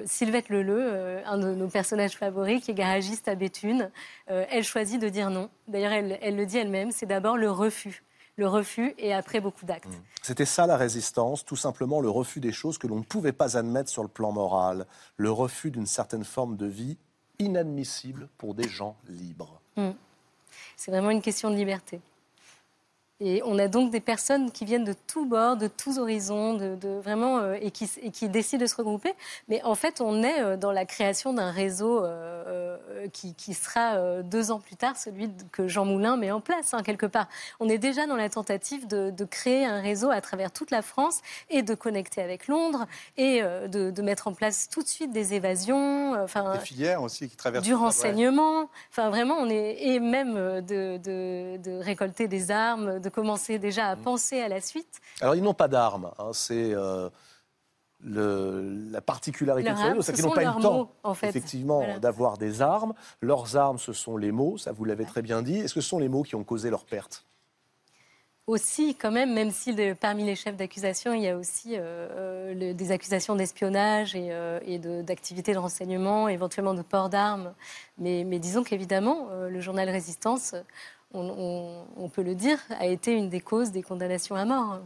Sylvette Leleu, un de nos personnages favoris, qui est garagiste à Béthune, elle choisit de dire non. D'ailleurs, elle, elle le dit elle-même, c'est d'abord le refus. Le refus et après beaucoup d'actes. C'était ça la résistance, tout simplement le refus des choses que l'on ne pouvait pas admettre sur le plan moral, le refus d'une certaine forme de vie inadmissible pour des gens libres. C'est vraiment une question de liberté. Et on a donc des personnes qui viennent de tous bords, de tous horizons, de, de vraiment euh, et, qui, et qui décident de se regrouper. Mais en fait, on est euh, dans la création d'un réseau euh, qui, qui sera deux ans plus tard celui que Jean Moulin met en place hein, quelque part. On est déjà dans la tentative de, de créer un réseau à travers toute la France et de connecter avec Londres et de, de mettre en place tout de suite des évasions. Enfin, Des filières aussi qui traversent. du renseignement. Enfin, vraiment, on est et même de, récolter des armes, de commencer déjà à penser à la suite. Alors ils n'ont pas d'armes, hein, c'est euh, le- la particularité Leurs de c'est ce qu'ils n'ont pas eu le temps, mots, en fait. effectivement, Voilà. d'avoir des armes. Leurs armes, ce sont les mots, ça vous l'avez très bien dit. Est-ce que ce sont les mots qui ont causé leur perte? Aussi, quand même, même si parmi les chefs d'accusation, il y a aussi euh, euh, le- des accusations d'espionnage et, euh, et de- d'activités de, renseignement, éventuellement de port d'armes. Mais, mais disons qu'évidemment, euh, le journal Résistance, on, on- on peut le dire, a été une des causes des condamnations à mort.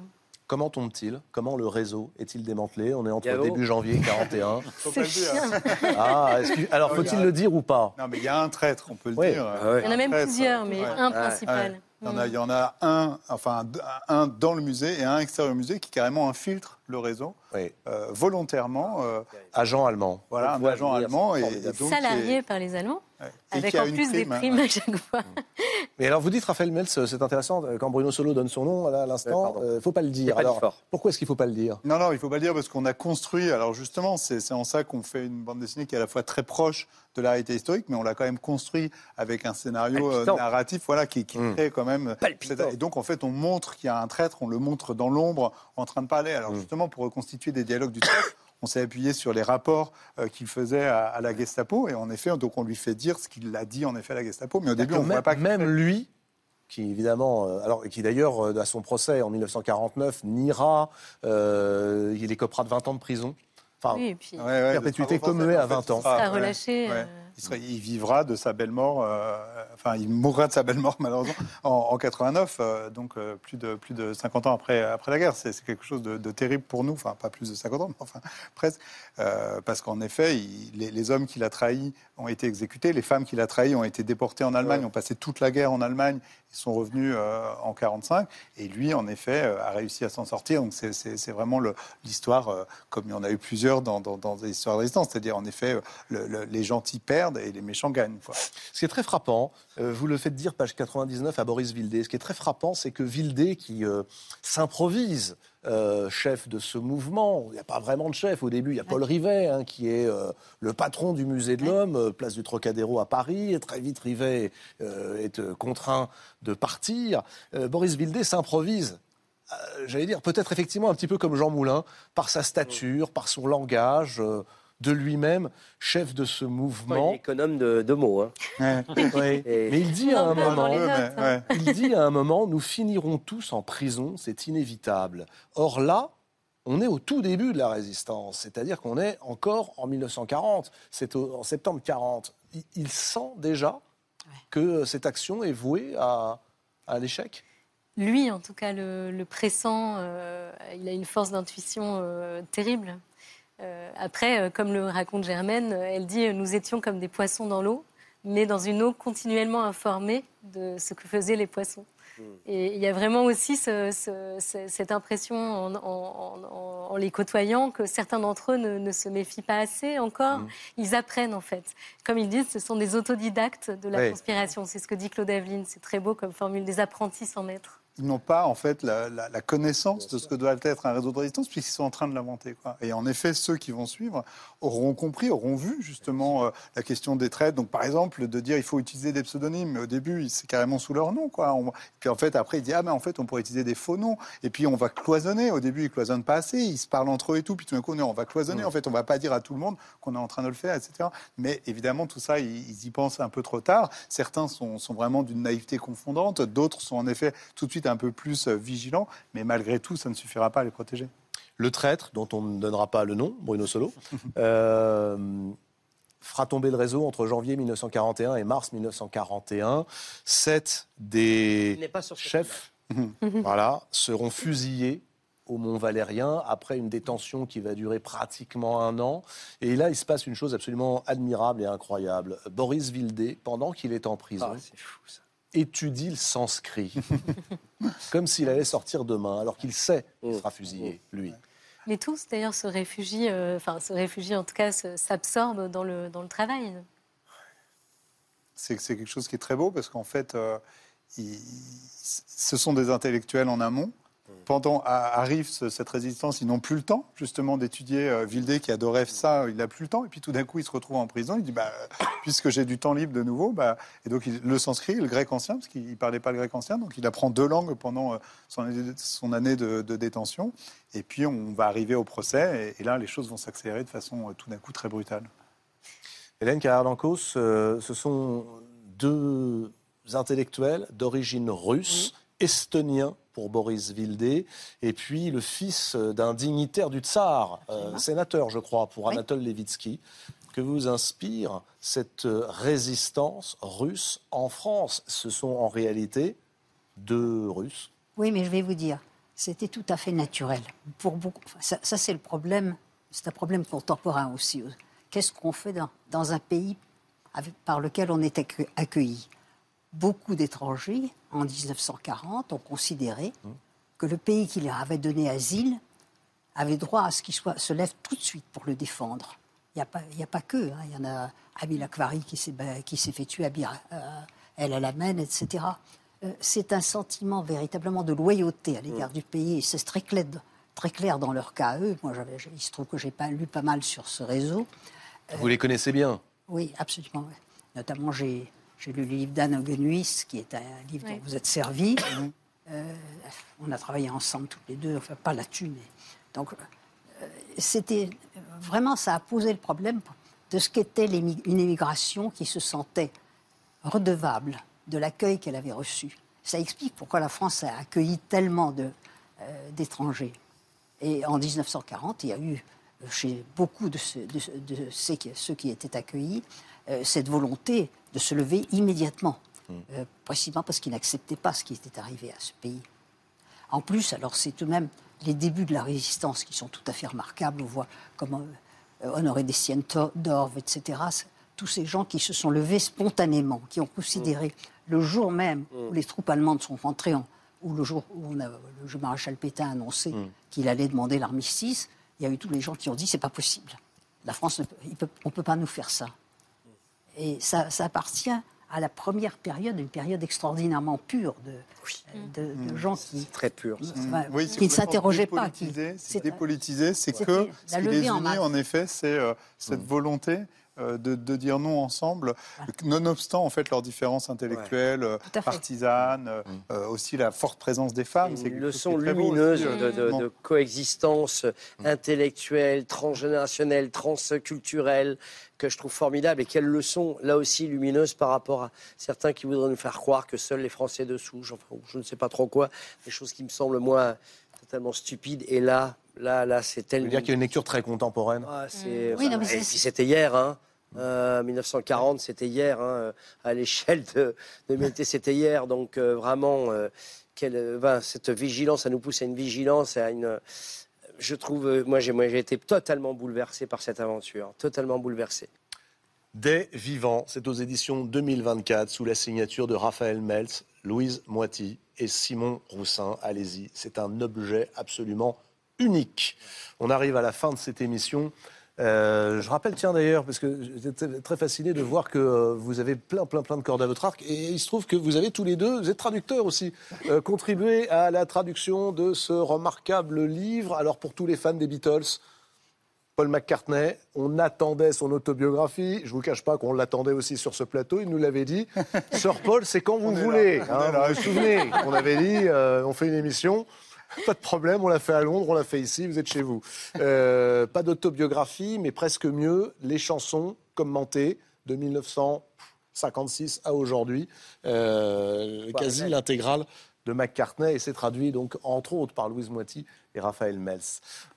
Comment tombe-t-il? Comment le réseau est-il démantelé? On est entre Yao. début janvier 41. Faut pas le dire. Ah, que- alors faut-il le dire ou pas? Non, mais il y a un traître, on peut le Oui. dire. Ah. Il y en a même Traître, plusieurs, mais ouais. un principal. Ouais. Il y, en a, Mm. il y en a un, enfin un dans le musée et un extérieur au musée qui carrément infiltre le réseau Oui. euh, volontairement. euh, Agent allemand. voilà, un agent allemand c'est et, et formidable. donc Salarié par les Allemands, ouais. Avec en plus des prime, hein. primes à chaque fois. Mais alors vous dites, Raphaël Mels, c'est intéressant, euh, quand Bruno Solo donne son nom là, à l'instant, il ne faut pas le dire. pas Alors, pourquoi est-ce qu'il ne faut pas le dire? Non, non, il faut pas le dire parce qu'on a construit. Alors justement, c'est en ça qu'on fait une bande dessinée qui est à la fois très proche de la réalité historique, mais on l'a quand même construit avec un scénario euh, Palpitant. narratif, voilà, qui, qui Mm. crée quand même. Palpitant. Et donc en fait, on montre qu'il y a un traître, on le montre dans l'ombre, en train de parler. Alors Mm. justement, pour reconstituer des dialogues du traître. On s'est appuyé sur les rapports euh, qu'il faisait à, à la Gestapo et en effet, donc on lui fait dire ce qu'il a dit en effet à la Gestapo. Mais au début, on ne même, voit pas. que- même lui, qui évidemment, euh, alors qui d'ailleurs euh, à son procès en 1949 niera, euh, il écopera de 20 ans de prison. Enfin, Oui, et puis Ouais, ouais, Perpétuité commuée à en fait, 20 ans. il sera- sera ouais, relâché. ouais. Il, serait- il vivra de sa belle mort, euh, enfin, il mourra de sa belle mort, malheureusement, en, en 89, euh, donc euh, plus, de, plus de 50 ans après, après la guerre. C'est quelque chose de, de terrible pour nous, enfin, pas plus de 50 ans, mais enfin, presque. Parce qu'en effet, il- les, les hommes qu'il a trahis ont été exécutés, les femmes qu'il a trahies ont été déportées en Allemagne, Ouais. ont passé toute la guerre en Allemagne, ils sont revenus en 45, et lui, en effet, a réussi à s'en sortir. Donc c'est- vraiment l'histoire, comme il y en a eu plusieurs dans, dans, dans des histoires de résistance, c'est-à-dire en effet, le- le- les gentils perdent et les méchants gagnent. quoi. Ce qui est très frappant, Euh, vous le faites dire, page 99, à Boris Vildé. Ce qui est très frappant, c'est que Vildé, qui euh, s'improvise euh, chef de ce mouvement, il n'y a pas vraiment de chef. Au début, il y a Paul Rivet, hein, qui est euh, le patron du Musée de l'Homme, euh, place du Trocadéro à Paris. Et très vite, Rivet euh, est euh, contraint de partir. Euh, Boris Vildé s'improvise j'allais dire, peut-être effectivement un petit peu comme Jean Moulin, par sa stature, par son langage, euh, de lui-même, chef de ce il mouvement. est économe de, de mots. hein. Ouais. Oui. Et- Mais il dit à un moment, notes, hein. il dit à un moment, nous finirons tous en prison, c'est inévitable. Or là, on est au tout début de la résistance, c'est-à-dire qu'on est encore en 1940, c'est en septembre 40. Il, il sent déjà que cette action est vouée à, à l'échec? Lui, en tout cas, le, le pressant, euh, il a une force d'intuition euh, terrible. Euh, après, euh, comme le raconte Germaine, euh, elle dit nous étions comme des poissons dans l'eau, mais dans une eau continuellement informée de ce que faisaient les poissons. Et il y a vraiment aussi ce- ce- ce- cette impression en, en- en- en les côtoyant que certains d'entre eux ne, ne se méfient pas assez encore. Ils apprennent en fait. Comme ils disent, ce sont des autodidactes de la Oui. conspiration. C'est ce que dit Claude Aveline. C'est très beau comme formule, des apprentis sans maître. Ils n'ont pas en fait la, la- la connaissance de ce que doit être un réseau de résistance puisqu'ils sont en train de l'inventer. Et en effet, ceux qui vont suivre auront compris, auront vu justement euh, la question des traites. Donc par exemple, de dire il faut utiliser des pseudonymes, mais au début, c'est carrément sous leur nom. Quoi. On- puis en fait, après, il dit ah mais en fait, on pourrait utiliser des faux noms. Et puis on va cloisonner. Au début, ils cloisonnent pas assez, ils se parlent entre eux et tout. Puis tout d'un coup, on va cloisonner. En fait, on va pas dire à tout le monde qu'on est en train de le faire, etc. Mais évidemment, tout ça, ils, ils y pensent un peu trop tard. Certains sont, sont vraiment d'une naïveté confondante, d'autres sont en effet tout de suite un peu plus euh, vigilants. Mais malgré tout, ça ne suffira pas à les protéger. Le traître, dont on ne donnera pas le nom, Bruno Solo, euh, fera tomber le réseau entre janvier 1941 et mars 1941. Sept des chefs voilà, seront fusillés au Mont Valérien après une détention qui va durer pratiquement un an. Et là, il se passe une chose absolument admirable et incroyable. Boris Vildé, pendant qu'il est en prison, Ah, c'est fou ça. Étudie le sanskrit, comme s'il allait sortir demain, alors qu'il sait qu'il sera fusillé, lui. Mais tous, d'ailleurs, se réfugient, euh, enfin, se réfugient, en tout cas, s'absorbent dans le, dans le travail. C'est c'est quelque chose qui est très beau parce qu'en fait, euh, ils- ce sont des intellectuels en amont. Pendant arrive ce- cette résistance, ils n'ont plus le temps justement d'étudier. Euh, Vildé qui adorait ça, il n'a plus le temps. Et puis tout d'un coup, il se retrouve en prison. Il dit bah, puisque j'ai du temps libre de nouveau, bah, et donc il- le sanskrit, le grec ancien, parce qu'il ne parlait pas le grec ancien, donc il apprend deux langues pendant euh, son année, son année de, de détention. Et puis on va arriver au procès, et, et là les choses vont s'accélérer de façon euh, tout d'un coup très brutale. Hélène Carrère-Dancos, euh, ce sont deux intellectuels d'origine russe, estoniens pour Boris Vildé, et puis le fils d'un dignitaire du tsar, euh, sénateur, je crois, pour Oui. Anatole Levitsky. Que vous inspire cette résistance russe en France Ce sont en réalité deux Russes. Oui, mais je vais vous dire, c'était tout à fait naturel. Pour beaucoup, ça, ça, c'est le problème, c'est un problème contemporain aussi. Qu'est-ce qu'on fait dans, dans un pays avec- par lequel on est accue- accueilli? Beaucoup d'étrangers, en 1940, ont considéré que le pays qui leur avait donné asile avait droit à ce qu'il soit- se lève tout de suite pour le défendre. Il n'y a, pas- a que. hein. Il y en a Abil Akbari qui s'est fait tuer, Abir, euh, El Alamein, etc. Euh, c'est un sentiment véritablement de loyauté à l'égard du pays. Et c'est très clair, très clair dans leur cas à eux. Moi, il se trouve que j'ai pas lu pas mal sur ce réseau. Vous les connaissez bien? Oui, absolument. Notamment, j'ai j'ai lu le livre d'Anne Augenuis, qui est un livre Oui. dont vous êtes servi. Euh, on a travaillé ensemble toutes les deux, enfin pas là-dessus, mais donc euh, c'était vraiment ça a posé le problème de ce qu'était une émigration qui se sentait redevable de l'accueil qu'elle avait reçu. Ça explique pourquoi la France a accueilli tellement euh, d'étrangers. Et en 1940, il y a eu chez beaucoup de, ceux, de- de ceux qui, ceux qui étaient accueillis cette volonté de se lever immédiatement, euh, précisément parce qu'ils n'acceptaient pas ce qui était arrivé à ce pays. En plus, alors c'est tout de même les débuts de la résistance qui sont tout à fait remarquables. On voit comment euh, Honoré Destienne d'Orve, etc. Tous ces gens qui se sont levés spontanément, qui ont considéré le jour même où les troupes allemandes sont rentrées, en- ou le jour où on a, le maréchal Pétain a annoncé qu'il allait demander l'armistice, il y a eu tous les gens qui ont dit c'est pas possible. La France, ne peut- il peut- on ne peut pas nous faire ça. Et ça, ça appartient à la première période, une période extraordinairement pure de, de, de gens qui, Très pur. ça. enfin, Oui, c'est qui ne s'interrogeaient pas. Qui, C'est dépolitisé, c'est que la ce qui les en unit, en effet, c'est euh, cette Mm. volonté euh, de, de dire non ensemble, nonobstant en fait leurs différences intellectuelles, euh, partisanes, euh, Mm. euh, aussi la forte présence des femmes. C'est une leçon lumineuse aussi, de, euh, de- bon. de coexistence intellectuelle, transgénérationnelle, transculturelle, que je trouve formidable. Et quelle leçon, là aussi, lumineuse par rapport à certains qui voudraient nous faire croire que seuls les Français de souche, enfin, je ne sais pas trop quoi, des choses qui me semblent, moi, totalement stupides. Et là, là, là, c'est tellement... dire qu'il y a une lecture très contemporaine. Ah, c'est- Oui, non, mais et c'est- puis c'était hier, hein. Euh, 1940, c'était hier, hein, à l'échelle de, de l'humanité, c'était hier. Donc euh, vraiment, euh, quelle, euh, ben, cette vigilance, ça nous pousse à une vigilance, à une. Je trouve, euh, moi j'ai, moi j'ai été totalement bouleversé par cette aventure, totalement bouleversé. Des vivants, c'est aux éditions 2024 sous la signature de Raphaël Meltz, Louise Moiti et Simon Roussin. Allez-y, c'est un objet absolument unique. On arrive à la fin de cette émission. Euh, je rappelle, tiens d'ailleurs, parce que j'étais très fasciné de voir que euh, vous avez plein, plein, plein de cordes à votre arc, et il se trouve que vous avez tous les deux, vous êtes traducteurs aussi, euh, contribué à la traduction de ce remarquable livre. Alors pour tous les fans des Beatles, Paul McCartney, on attendait son autobiographie. Je vous cache pas qu'on l'attendait aussi sur ce plateau. Il nous l'avait dit. Sir Paul, c'est quand vous voulez. là, hein, vous vous souvenez On avait dit, on fait une émission. Pas de problème, on l'a fait à Londres, on l'a fait ici, vous êtes chez vous. Euh, pas d'autobiographie, mais presque mieux, les chansons commentées de 1956 à aujourd'hui. Euh, Ouais, quasi ouais. l'intégrale de McCartney et c'est traduit donc entre autres par Louise Moiti et Raphaël Mels.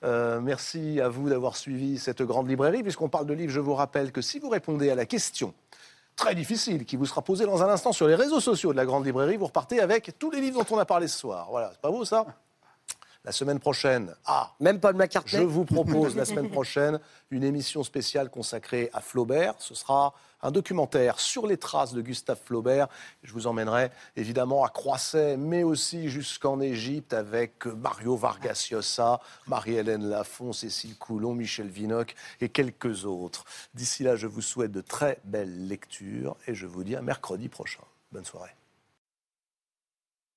Euh, merci à vous d'avoir suivi cette grande librairie. Puisqu'on parle de livres, je vous rappelle que si vous répondez à la question très difficile qui vous sera posée dans un instant sur les réseaux sociaux de la grande librairie, vous repartez avec tous les livres dont on a parlé ce soir. Voilà, c'est pas beau ça? La semaine prochaine, ah, Même Paul McCartney. je vous propose la semaine prochaine une émission spéciale consacrée à Flaubert. Ce sera un documentaire sur les traces de Gustave Flaubert. Je vous emmènerai évidemment à Croisset, mais aussi jusqu'en Égypte avec Mario Vargas Llosa, Marie-Hélène Lafont, Cécile Coulon, Michel Vinocq et quelques autres. D'ici là, je vous souhaite de très belles lectures et je vous dis à mercredi prochain. Bonne soirée.